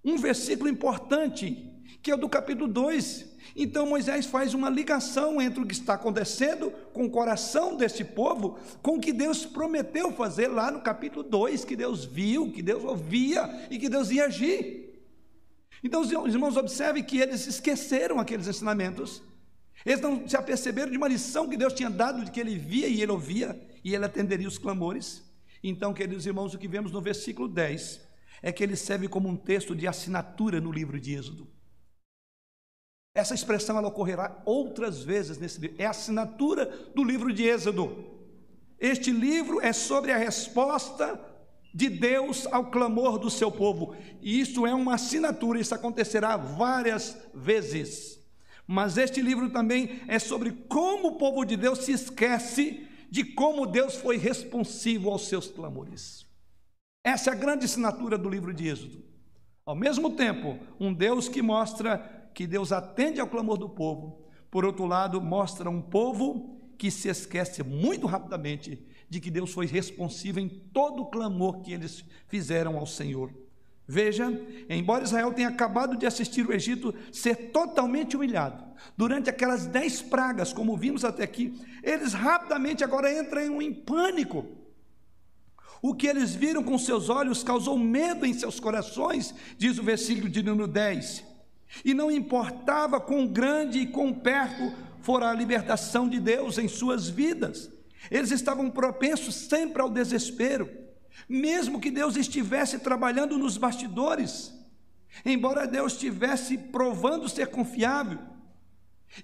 um versículo importante, que é o do capítulo 2. Então Moisés faz uma ligação entre o que está acontecendo com o coração desse povo, com o que Deus prometeu fazer lá no capítulo 2, que Deus viu, que Deus ouvia e que Deus ia agir. Então, os irmãos, observem que eles esqueceram aqueles ensinamentos, eles não se aperceberam de uma lição que Deus tinha dado, de que ele via e ele ouvia, e ele atenderia os clamores. Então, queridos irmãos, o que vemos no versículo 10 é que ele serve como um texto de assinatura no livro de Êxodo. Essa expressão ela ocorrerá outras vezes nesse livro, é a assinatura do livro de Êxodo. Este livro é sobre a resposta de Deus ao clamor do seu povo. E isso é uma assinatura, isso acontecerá várias vezes. Mas este livro também é sobre como o povo de Deus se esquece de como Deus foi responsivo aos seus clamores. Essa é a grande assinatura do livro de Êxodo. Ao mesmo tempo, um Deus que mostra que Deus atende ao clamor do povo, por outro lado, mostra um povo que se esquece muito rapidamente de que Deus foi responsivo em todo o clamor que eles fizeram ao Senhor. Veja, embora Israel tenha acabado de assistir o Egito ser totalmente humilhado, durante aquelas dez pragas, como vimos até aqui, eles rapidamente agora entram em pânico. O que eles viram com seus olhos causou medo em seus corações, diz o versículo de número 10. E não importava quão grande e quão perto fora a libertação de Deus em suas vidas. Eles estavam propensos sempre ao desespero, mesmo que Deus estivesse trabalhando nos bastidores, embora Deus estivesse provando ser confiável,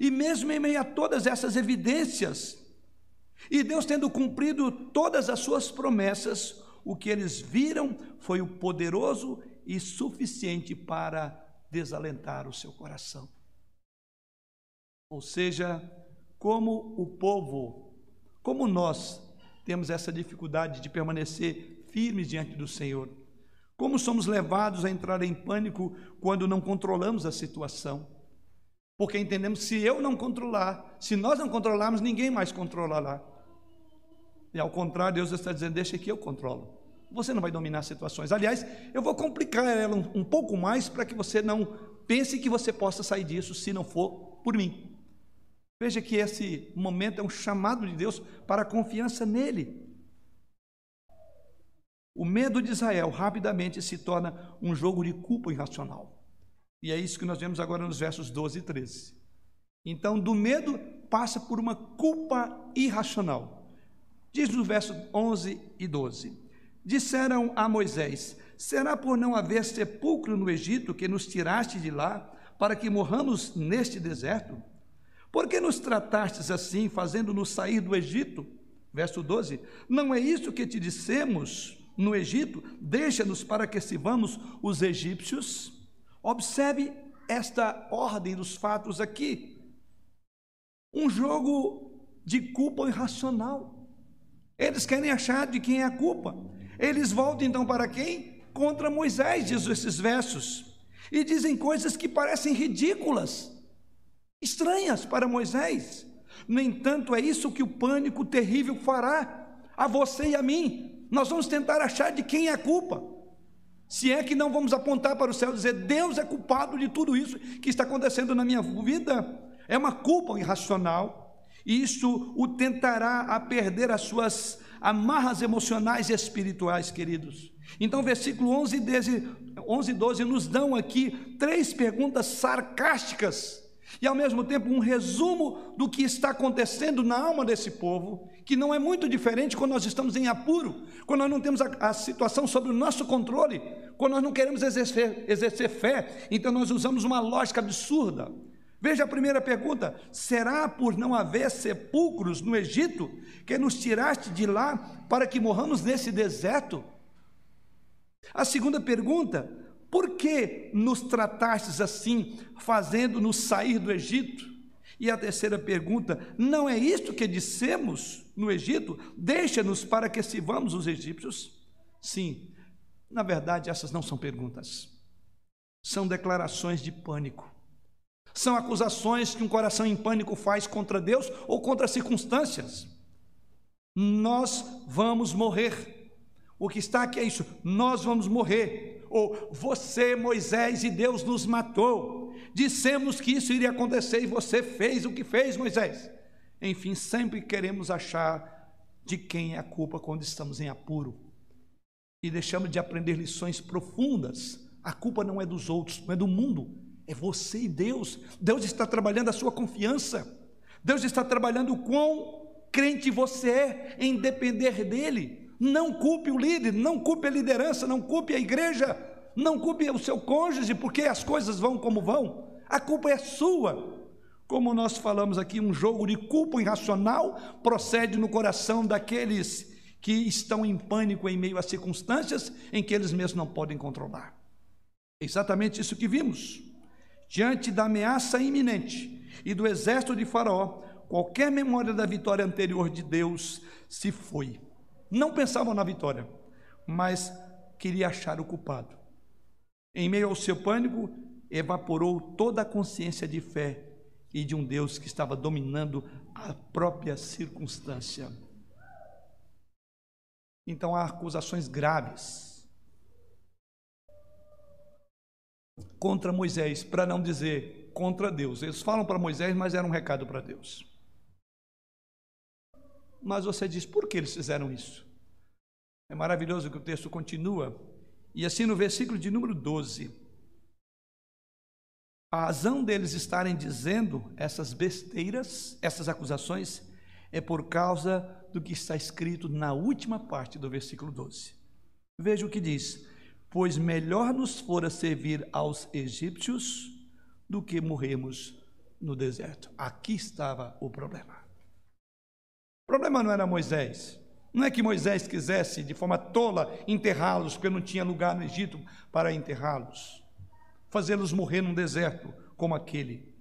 e mesmo em meio a todas essas evidências, e Deus tendo cumprido todas as suas promessas, o que eles viram foi o poderoso e suficiente para desalentar o seu coração. Ou seja, como o povo como nós temos essa dificuldade de permanecer firmes diante do Senhor? Como somos levados a entrar em pânico quando não controlamos a situação? Porque entendemos se eu não controlar, se nós não controlarmos, ninguém mais controlará. E ao contrário, Deus está dizendo: deixa que eu controlo. Você não vai dominar situações. Aliás, eu vou complicar ela um, um pouco mais para que você não pense que você possa sair disso se não for por mim. Veja que esse momento é um chamado de Deus para a confiança nele. O medo de Israel rapidamente se torna um jogo de culpa irracional. E é isso que nós vemos agora nos versos 12 e 13. Então, do medo passa por uma culpa irracional. Diz no verso 11 e 12: Disseram a Moisés: Será por não haver sepulcro no Egito que nos tiraste de lá, para que morramos neste deserto? Por que nos tratastes assim, fazendo-nos sair do Egito? Verso 12: Não é isso que te dissemos no Egito? Deixa-nos para que sirvamos os egípcios? Observe esta ordem dos fatos aqui. Um jogo de culpa irracional. Eles querem achar de quem é a culpa. Eles voltam então para quem? Contra Moisés, diz esses versos. E dizem coisas que parecem ridículas, estranhas para Moisés. No entanto, é isso que o pânico terrível fará a você e a mim. Nós vamos tentar achar de quem é a culpa. Se é que não vamos apontar para o céu e dizer, Deus é culpado de tudo isso que está acontecendo na minha vida, é uma culpa irracional, e isso o tentará a perder as suas amarras emocionais e espirituais, queridos. Então, versículo 11 e 12 nos dão aqui três perguntas sarcásticas e ao mesmo tempo um resumo do que está acontecendo na alma desse povo, que não é muito diferente quando nós estamos em apuro, quando nós não temos a, a situação sob o nosso controle, quando nós não queremos exercer, exercer fé, então nós usamos uma lógica absurda. Veja a primeira pergunta: será por não haver sepulcros no Egito que nos tiraste de lá para que morramos nesse deserto? A segunda pergunta: por que nos tratastes assim, fazendo-nos sair do Egito? E a terceira pergunta: não é isto que dissemos no Egito? Deixa-nos para que sirvamos os egípcios? Sim, na verdade, essas não são perguntas, são declarações de pânico. São acusações que um coração em pânico faz contra Deus ou contra as circunstâncias. Nós vamos morrer. O que está aqui é isso: nós vamos morrer. Ou você, Moisés, e Deus nos matou. Dissemos que isso iria acontecer e você fez o que fez, Moisés. Enfim, sempre queremos achar de quem é a culpa quando estamos em apuro. E deixamos de aprender lições profundas. A culpa não é dos outros, não é do mundo, é você e Deus. Deus está trabalhando a sua confiança. Deus está trabalhando o quão crente você é em depender dEle. Não culpe o líder, não culpe a liderança, não culpe a igreja, não culpe o seu cônjuge, porque as coisas vão como vão. A culpa é sua. Como nós falamos aqui, um jogo de culpa irracional procede no coração daqueles que estão em pânico em meio a circunstâncias em que eles mesmos não podem controlar. É exatamente isso que vimos. Diante da ameaça iminente e do exército de Faraó, qualquer memória da vitória anterior de Deus se foi. Não pensavam na vitória, mas queria achar o culpado. Em meio ao seu pânico, evaporou toda a consciência de fé e de um Deus que estava dominando a própria circunstância. Então há acusações graves contra Moisés, para não dizer contra Deus. Eles falam para Moisés, mas era um recado para Deus. Mas você diz, por que eles fizeram isso? É maravilhoso que o texto continua. E assim no versículo de número 12, a razão deles estarem dizendo essas besteiras, essas acusações, é por causa do que está escrito na última parte do versículo 12. Veja o que diz: pois melhor nos fora servir aos egípcios do que morrermos no deserto. Aqui estava o problema. O problema não era Moisés. Não é que Moisés quisesse, de forma tola, enterrá-los, porque não tinha lugar no Egito para enterrá-los, fazê-los morrer num deserto como aquele.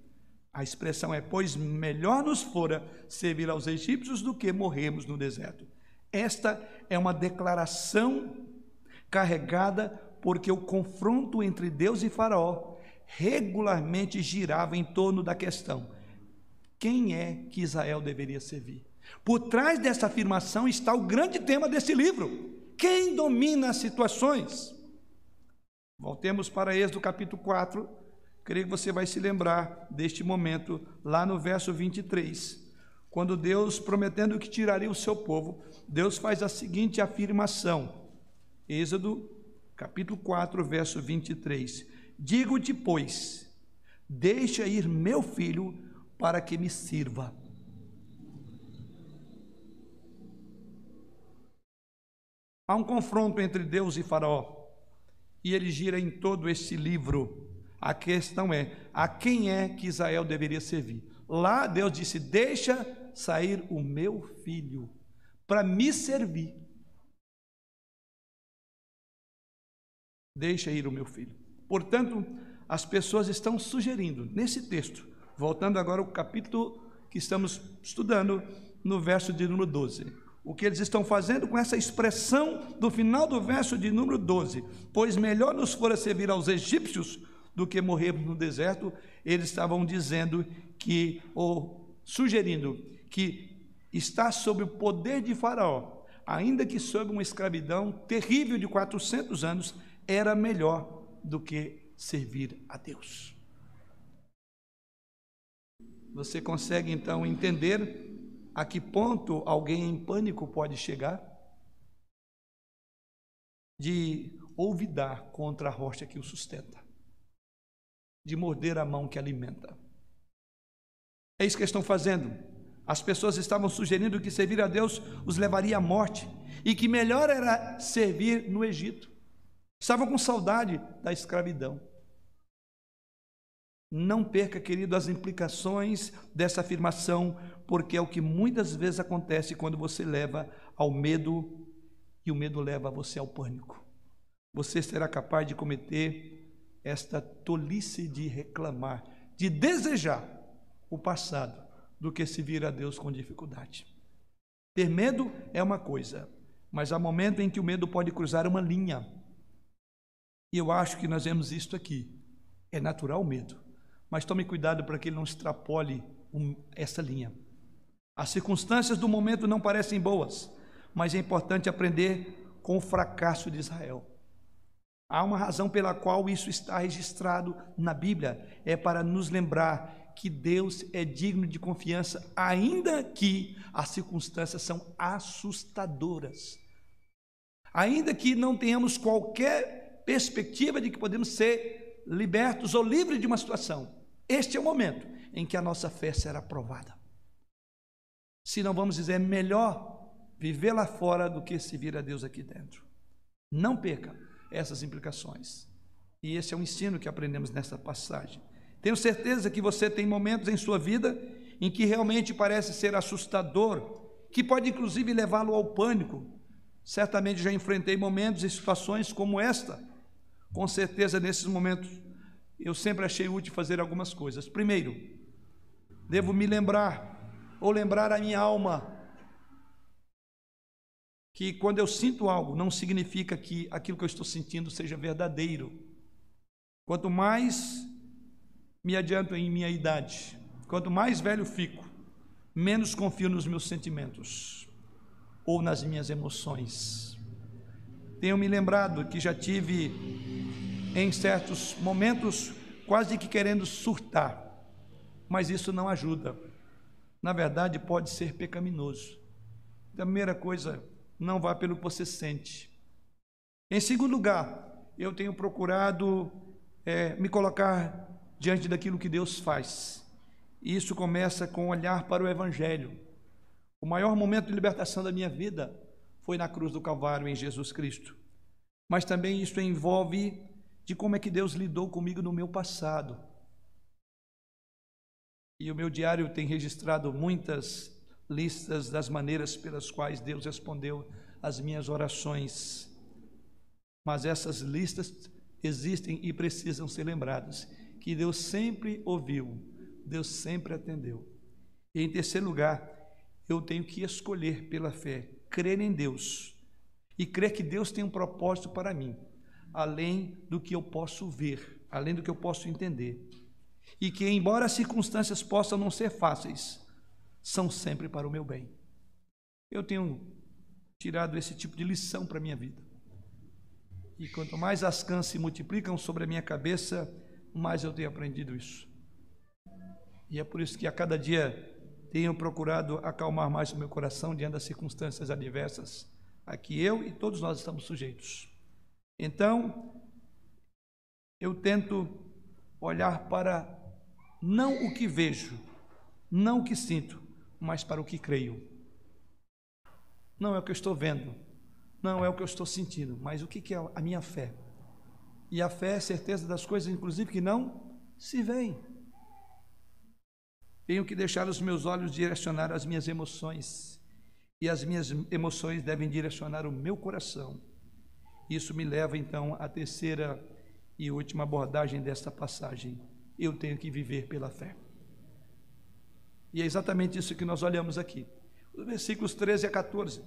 A expressão é: pois melhor nos fora servir aos egípcios do que morrermos no deserto. Esta é uma declaração carregada porque o confronto entre Deus e Faraó regularmente girava em torno da questão: quem é que Israel deveria servir? Por trás dessa afirmação está o grande tema desse livro. Quem domina as situações? Voltemos para Êxodo capítulo 4. Creio que você vai se lembrar deste momento, lá no verso 23. Quando Deus, prometendo que tiraria o seu povo, Deus faz a seguinte afirmação. Êxodo capítulo 4, verso 23. Digo-te, pois, deixa ir meu filho para que me sirva. Há um confronto entre Deus e Faraó, e ele gira em todo esse livro. A questão é: a quem é que Israel deveria servir? Lá Deus disse: Deixa sair o meu filho para me servir. Deixa ir o meu filho. Portanto, as pessoas estão sugerindo nesse texto, voltando agora ao capítulo que estamos estudando, no verso de número 12 o que eles estão fazendo com essa expressão do final do verso de número 12: Pois melhor nos fora servir aos egípcios do que morrermos no deserto, eles estavam dizendo que, ou sugerindo que está sob o poder de Faraó, ainda que sob uma escravidão terrível de 400 anos, era melhor do que servir a Deus. Você consegue então entender a que ponto alguém em pânico pode chegar? De olvidar contra a rocha que o sustenta, de morder a mão que alimenta. É isso que estão fazendo. As pessoas estavam sugerindo que servir a Deus os levaria à morte e que melhor era servir no Egito. Estavam com saudade da escravidão. Não perca, querido, as implicações dessa afirmação, porque é o que muitas vezes acontece quando você leva ao medo e o medo leva você ao pânico. Você será capaz de cometer esta tolice de reclamar, de desejar o passado, do que se vir a Deus com dificuldade. Ter medo é uma coisa, mas há momento em que o medo pode cruzar uma linha. E eu acho que nós vemos isto aqui. É natural o medo mas tome cuidado para que ele não extrapole um, essa linha. As circunstâncias do momento não parecem boas, mas é importante aprender com o fracasso de Israel. Há uma razão pela qual isso está registrado na Bíblia, é para nos lembrar que Deus é digno de confiança, ainda que as circunstâncias são assustadoras. Ainda que não tenhamos qualquer perspectiva de que podemos ser libertos ou livres de uma situação, este é o momento em que a nossa fé será provada. Se não vamos dizer, é melhor viver lá fora do que se vir a Deus aqui dentro. Não perca essas implicações. E esse é o ensino que aprendemos nessa passagem. Tenho certeza que você tem momentos em sua vida em que realmente parece ser assustador, que pode inclusive levá-lo ao pânico. Certamente já enfrentei momentos e situações como esta. Com certeza, nesses momentos, eu sempre achei útil fazer algumas coisas. Primeiro, devo me lembrar, ou lembrar a minha alma, que quando eu sinto algo, não significa que aquilo que eu estou sentindo seja verdadeiro. Quanto mais me adianto em minha idade, quanto mais velho fico, menos confio nos meus sentimentos ou nas minhas emoções. Tenho me lembrado que já tive em certos momentos, quase que querendo surtar, mas isso não ajuda. Na verdade, pode ser pecaminoso. A primeira coisa, não vá pelo que você sente. Em segundo lugar, eu tenho procurado é, me colocar diante daquilo que Deus faz. Isso começa com olhar para o Evangelho. O maior momento de libertação da minha vida foi na cruz do Calvário em Jesus Cristo. Mas também isso envolve de como é que Deus lidou comigo no meu passado. E o meu diário tem registrado muitas listas das maneiras pelas quais Deus respondeu às minhas orações. Mas essas listas existem e precisam ser lembradas, que Deus sempre ouviu, Deus sempre atendeu. E em terceiro lugar, eu tenho que escolher pela fé, crer em Deus e crer que Deus tem um propósito para mim além do que eu posso ver, além do que eu posso entender. E que, embora as circunstâncias possam não ser fáceis, são sempre para o meu bem. Eu tenho tirado esse tipo de lição para a minha vida. E quanto mais as cãs se multiplicam sobre a minha cabeça, mais eu tenho aprendido isso. E é por isso que a cada dia tenho procurado acalmar mais o meu coração diante das circunstâncias adversas a que eu e todos nós estamos sujeitos. Então, eu tento olhar para não o que vejo, não o que sinto, mas para o que creio. Não é o que eu estou vendo, não é o que eu estou sentindo, mas o que é a minha fé. E a fé é certeza das coisas, inclusive, que não se veem. Tenho que deixar os meus olhos direcionar as minhas emoções, e as minhas emoções devem direcionar o meu coração. Isso me leva então à terceira e última abordagem desta passagem. Eu tenho que viver pela fé. E é exatamente isso que nós olhamos aqui. Os versículos 13 a 14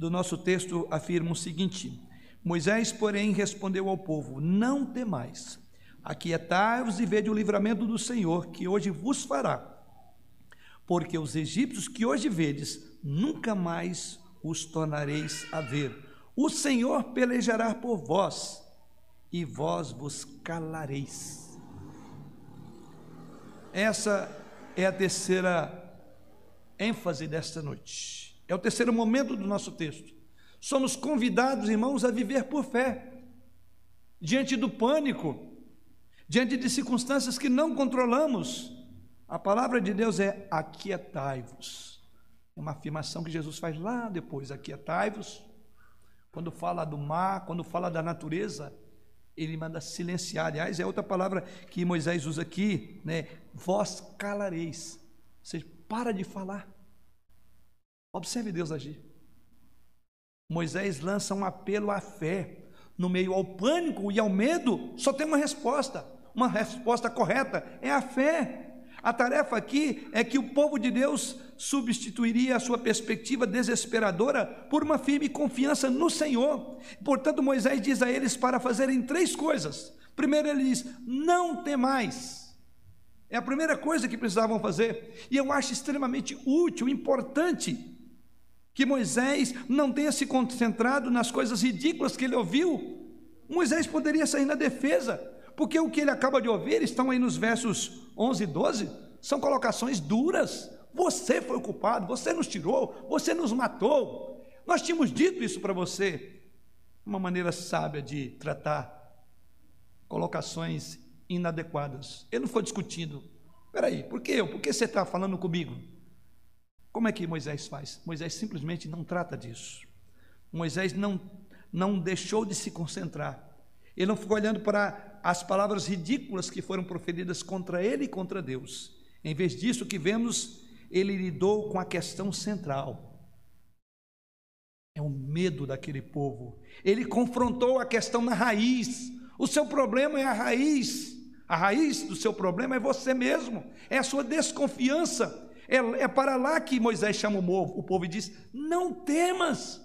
do nosso texto afirma o seguinte: Moisés, porém, respondeu ao povo: Não temais, aquietai-vos e vede o livramento do Senhor, que hoje vos fará. Porque os egípcios que hoje vedes, nunca mais os tornareis a ver. O Senhor pelejará por vós, e vós vos calareis. Essa é a terceira ênfase desta noite. É o terceiro momento do nosso texto. Somos convidados, irmãos, a viver por fé. Diante do pânico, diante de circunstâncias que não controlamos, a palavra de Deus é aquietai-vos. É uma afirmação que Jesus faz lá depois, aquietai-vos. Quando fala do mar, quando fala da natureza, ele manda silenciar. Aliás, é outra palavra que Moisés usa aqui, né? Vós calareis. Ou seja, para de falar. Observe Deus agir. Moisés lança um apelo à fé. No meio ao pânico e ao medo, só tem uma resposta, uma resposta correta: é a fé. A tarefa aqui é que o povo de Deus substituiria a sua perspectiva desesperadora por uma firme confiança no Senhor. Portanto, Moisés diz a eles para fazerem três coisas. Primeiro, ele diz: não temais. É a primeira coisa que precisavam fazer. E eu acho extremamente útil, importante, que Moisés não tenha se concentrado nas coisas ridículas que ele ouviu. Moisés poderia sair na defesa, porque o que ele acaba de ouvir, estão aí nos versos 11 e 12, são colocações duras. Você foi o culpado, você nos tirou, você nos matou. Nós tínhamos dito isso para você. Uma maneira sábia de tratar colocações inadequadas. Ele não foi discutindo. Peraí, por que eu? Por que você está falando comigo? Como é que Moisés faz? Moisés simplesmente não trata disso. Moisés não, não deixou de se concentrar. Ele não ficou olhando para as palavras ridículas que foram proferidas contra ele e contra Deus. Em vez disso, o que vemos, ele lidou com a questão central. É o medo daquele povo. Ele confrontou a questão na raiz. O seu problema é a raiz. A raiz do seu problema é você mesmo, é a sua desconfiança é, é para lá que Moisés chama o povo, o povo e diz: Não temas.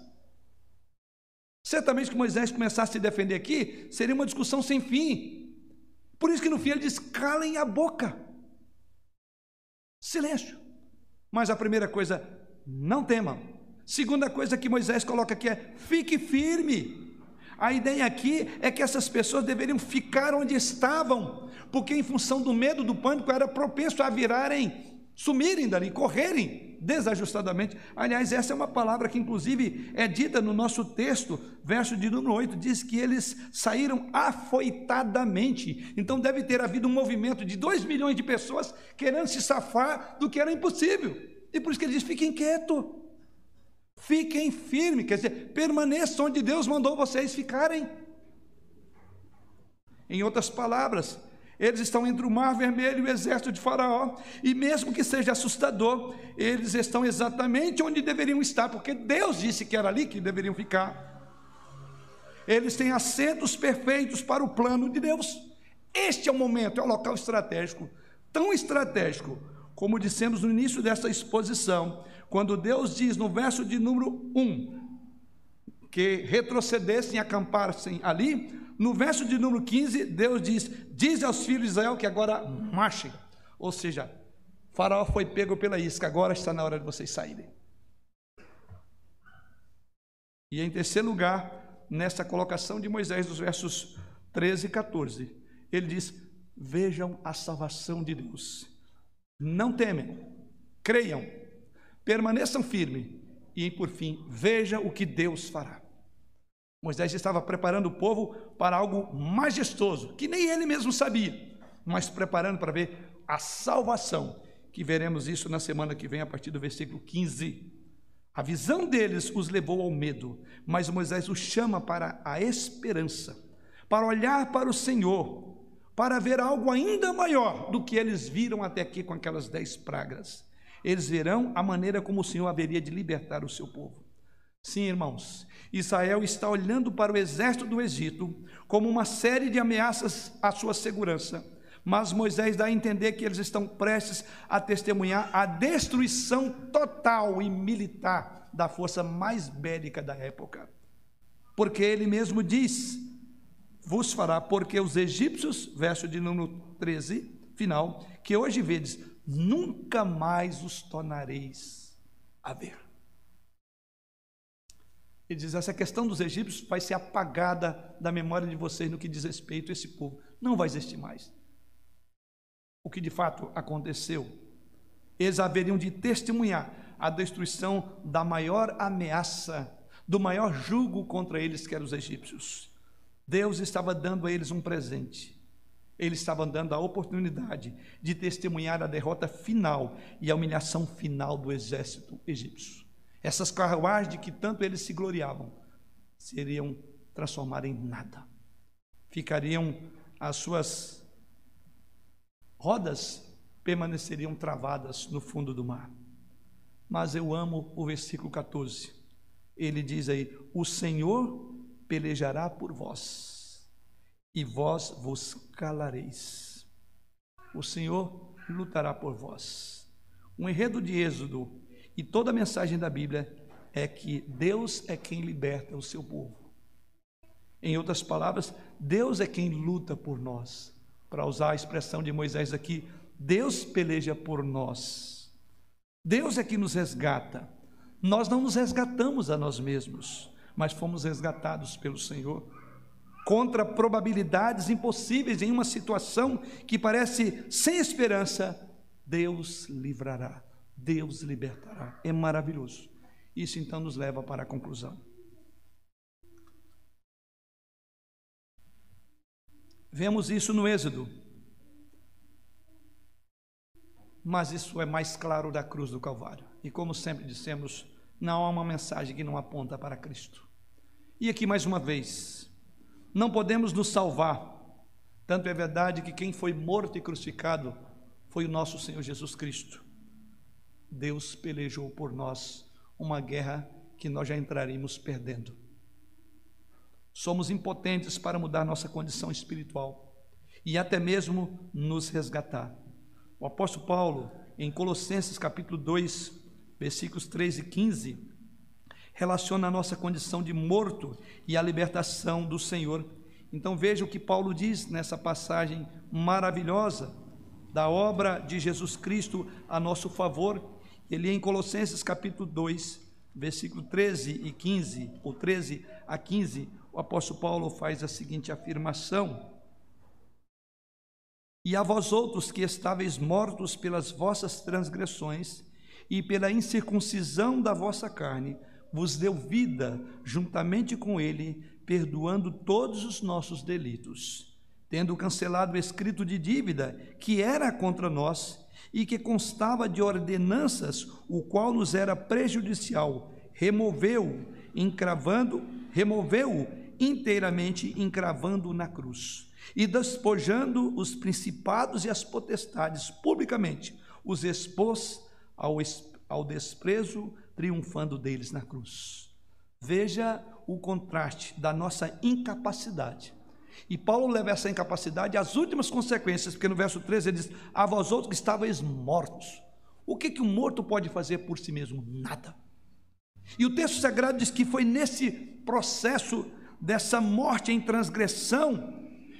Certamente que Moisés começasse a se defender aqui, seria uma discussão sem fim. Por isso que no fim ele diz: calem a boca. Silêncio. Mas a primeira coisa, não temam. Segunda coisa que Moisés coloca aqui é: fique firme. A ideia aqui é que essas pessoas deveriam ficar onde estavam, porque em função do medo, do pânico, era propenso a virarem sumirem dali, correrem desajustadamente. Aliás, essa é uma palavra que, inclusive, é dita no nosso texto, verso de número 8, diz que eles saíram afoitadamente. Então, deve ter havido um movimento de 2 milhões de pessoas querendo se safar do que era impossível. E por isso que ele diz: fiquem quietos, fiquem firmes, quer dizer, permaneçam onde Deus mandou vocês ficarem. Em outras palavras, eles estão entre o Mar Vermelho e o exército de Faraó, e mesmo que seja assustador, eles estão exatamente onde deveriam estar, porque Deus disse que era ali que deveriam ficar. Eles têm assentos perfeitos para o plano de Deus. Este é o momento, é o local estratégico, tão estratégico, como dissemos no início dessa exposição, quando Deus diz no verso de número 1 que retrocedessem e acampassem ali, no verso de número 15, Deus diz: Diz aos filhos de Israel que agora marchem. Ou seja, Faraó foi pego pela isca, agora está na hora de vocês saírem. E em terceiro lugar, nessa colocação de Moisés, dos versos 13 e 14, ele diz: Vejam a salvação de Deus, não temem, creiam, permaneçam firmes e, por fim, veja o que Deus fará. Moisés estava preparando o povo para algo majestoso, que nem ele mesmo sabia, mas preparando para ver a salvação, que veremos isso na semana que vem, a partir do versículo 15. A visão deles os levou ao medo, mas Moisés os chama para a esperança, para olhar para o Senhor, para ver algo ainda maior do que eles viram até aqui com aquelas dez pragas. Eles verão a maneira como o Senhor haveria de libertar o seu povo. Sim, irmãos, Israel está olhando para o exército do Egito como uma série de ameaças à sua segurança, mas Moisés dá a entender que eles estão prestes a testemunhar a destruição total e militar da força mais bélica da época. Porque ele mesmo diz: vos fará, porque os egípcios, verso de número 13, final, que hoje vedes, nunca mais os tornareis a ver. Ele diz: essa questão dos egípcios vai ser apagada da memória de vocês no que diz respeito a esse povo. Não vai existir mais. O que de fato aconteceu, eles haveriam de testemunhar a destruição da maior ameaça, do maior jugo contra eles, que eram os egípcios. Deus estava dando a eles um presente. Ele estava dando a oportunidade de testemunhar a derrota final e a humilhação final do exército egípcio. Essas carruagens de que tanto eles se gloriavam seriam transformadas em nada. Ficariam as suas rodas permaneceriam travadas no fundo do mar. Mas eu amo o versículo 14. Ele diz aí: O Senhor pelejará por vós, e vós vos calareis. O Senhor lutará por vós. O enredo de Êxodo e toda a mensagem da Bíblia é que Deus é quem liberta o seu povo. Em outras palavras, Deus é quem luta por nós. Para usar a expressão de Moisés aqui, Deus peleja por nós. Deus é que nos resgata. Nós não nos resgatamos a nós mesmos mas fomos resgatados pelo Senhor. Contra probabilidades impossíveis em uma situação que parece sem esperança, Deus livrará, Deus libertará. É maravilhoso. Isso então nos leva para a conclusão. Vemos isso no Êxodo. Mas isso é mais claro da cruz do Calvário. E como sempre dissemos, não há uma mensagem que não aponta para Cristo. E aqui mais uma vez, não podemos nos salvar, tanto é verdade que quem foi morto e crucificado foi o nosso Senhor Jesus Cristo. Deus pelejou por nós uma guerra que nós já entraríamos perdendo. Somos impotentes para mudar nossa condição espiritual e até mesmo nos resgatar. O apóstolo Paulo, em Colossenses capítulo 2, versículos 3 e 15, relaciona a nossa condição de morto e a libertação do Senhor. Então veja o que Paulo diz nessa passagem maravilhosa da obra de Jesus Cristo a nosso favor. Ele em Colossenses capítulo 2, versículo 13 e 15, ou 13 a 15, o apóstolo Paulo faz a seguinte afirmação: E a vós outros que estáveis mortos pelas vossas transgressões e pela incircuncisão da vossa carne, vos deu vida juntamente com ele, perdoando todos os nossos delitos, tendo cancelado o escrito de dívida que era contra nós e que constava de ordenanças, o qual nos era prejudicial, removeu, encravando, removeu inteiramente, encravando na cruz, e despojando os principados e as potestades publicamente, os expôs ao, ao desprezo triunfando deles na cruz. Veja o contraste da nossa incapacidade. E Paulo leva essa incapacidade às últimas consequências, porque no verso 13 ele diz: A vós outros que estáveis mortos. O que, que um morto pode fazer por si mesmo? Nada. E o texto sagrado diz que foi nesse processo dessa morte em transgressão,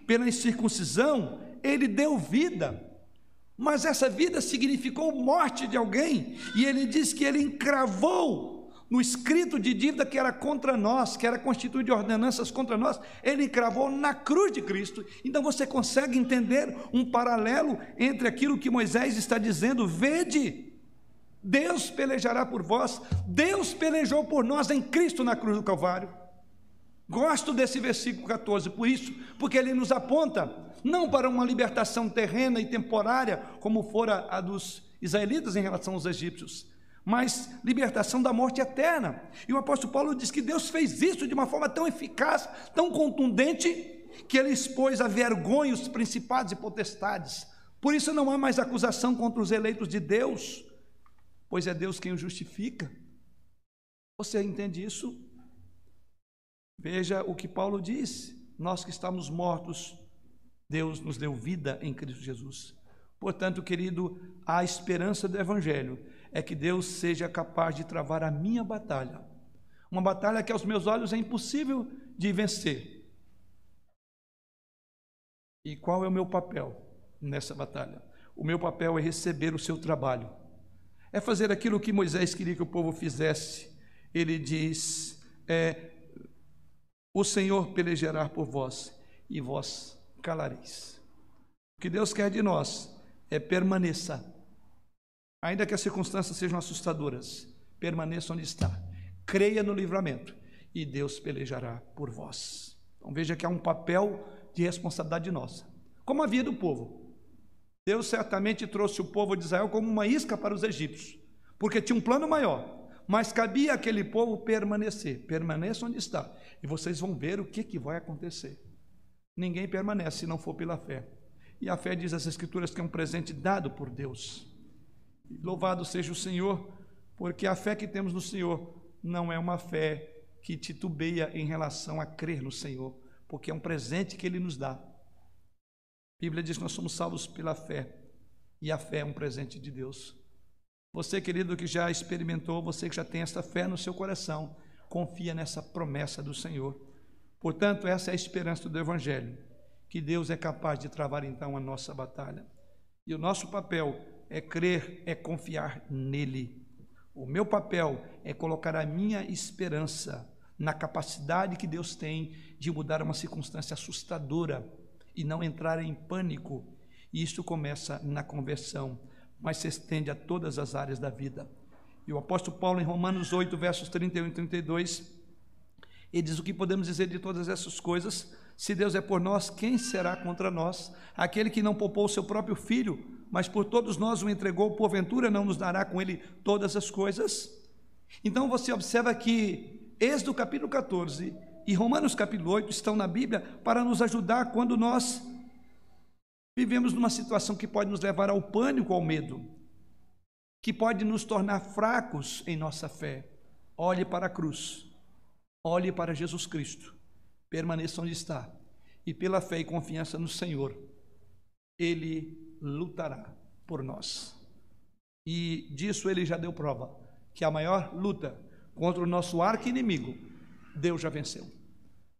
pela incircuncisão, ele deu vida. Mas essa vida significou morte de alguém, e ele diz que ele encravou no escrito de dívida que era contra nós, que era constituído de ordenanças contra nós, ele cravou na cruz de Cristo. Então você consegue entender um paralelo entre aquilo que Moisés está dizendo: vede, Deus pelejará por vós, Deus pelejou por nós em Cristo na cruz do Calvário. Gosto desse versículo 14, por isso, porque ele nos aponta não para uma libertação terrena e temporária, como fora a dos israelitas em relação aos egípcios, mas libertação da morte eterna. E o apóstolo Paulo diz que Deus fez isso de uma forma tão eficaz, tão contundente, que ele expôs a vergonha os principados e potestades. Por isso não há mais acusação contra os eleitos de Deus, pois é Deus quem o justifica. Você entende isso? Veja o que Paulo diz: nós que estamos mortos, Deus nos deu vida em Cristo Jesus. Portanto, querido, a esperança do Evangelho é que Deus seja capaz de travar a minha batalha. Uma batalha que aos meus olhos é impossível de vencer. E qual é o meu papel nessa batalha? O meu papel é receber o seu trabalho. É fazer aquilo que Moisés queria que o povo fizesse. Ele diz: é, O Senhor pelejará por vós e vós calareis. O que Deus quer de nós é permaneça Ainda que as circunstâncias sejam assustadoras, permaneça onde está. Creia no livramento e Deus pelejará por vós. Então veja que há um papel de responsabilidade nossa. Como havia do povo. Deus certamente trouxe o povo de Israel como uma isca para os egípcios, porque tinha um plano maior. Mas cabia aquele povo permanecer. Permaneça onde está. E vocês vão ver o que, que vai acontecer. Ninguém permanece se não for pela fé. E a fé diz as Escrituras que é um presente dado por Deus. Louvado seja o Senhor, porque a fé que temos no Senhor não é uma fé que titubeia em relação a crer no Senhor, porque é um presente que Ele nos dá. A Bíblia diz que nós somos salvos pela fé, e a fé é um presente de Deus. Você, querido, que já experimentou, você que já tem essa fé no seu coração, confia nessa promessa do Senhor. Portanto, essa é a esperança do Evangelho, que Deus é capaz de travar então a nossa batalha. E o nosso papel é crer, é confiar nele. O meu papel é colocar a minha esperança na capacidade que Deus tem de mudar uma circunstância assustadora e não entrar em pânico. E isso começa na conversão, mas se estende a todas as áreas da vida. E o apóstolo Paulo, em Romanos 8, versos 31 e 32, ele diz: O que podemos dizer de todas essas coisas? Se Deus é por nós, quem será contra nós? Aquele que não poupou o seu próprio filho mas por todos nós o entregou, porventura não nos dará com ele todas as coisas? Então você observa que Êxodo capítulo 14 e Romanos capítulo 8 estão na Bíblia para nos ajudar quando nós vivemos numa situação que pode nos levar ao pânico, ao medo, que pode nos tornar fracos em nossa fé. Olhe para a cruz, olhe para Jesus Cristo, permaneça onde está, e pela fé e confiança no Senhor, Ele lutará por nós. E disso ele já deu prova, que a maior luta contra o nosso arco inimigo, Deus já venceu.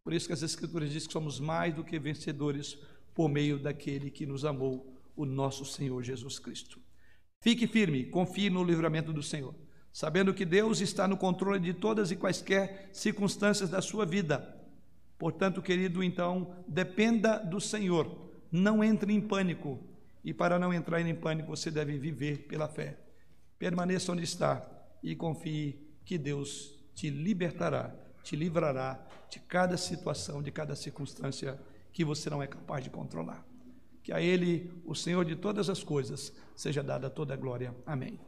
Por isso que as escrituras dizem que somos mais do que vencedores por meio daquele que nos amou, o nosso Senhor Jesus Cristo. Fique firme, confie no livramento do Senhor, sabendo que Deus está no controle de todas e quaisquer circunstâncias da sua vida. Portanto, querido, então, dependa do Senhor, não entre em pânico, e para não entrar em pânico, você deve viver pela fé. Permaneça onde está e confie que Deus te libertará, te livrará de cada situação, de cada circunstância que você não é capaz de controlar. Que a Ele, o Senhor de todas as coisas, seja dada toda a glória. Amém.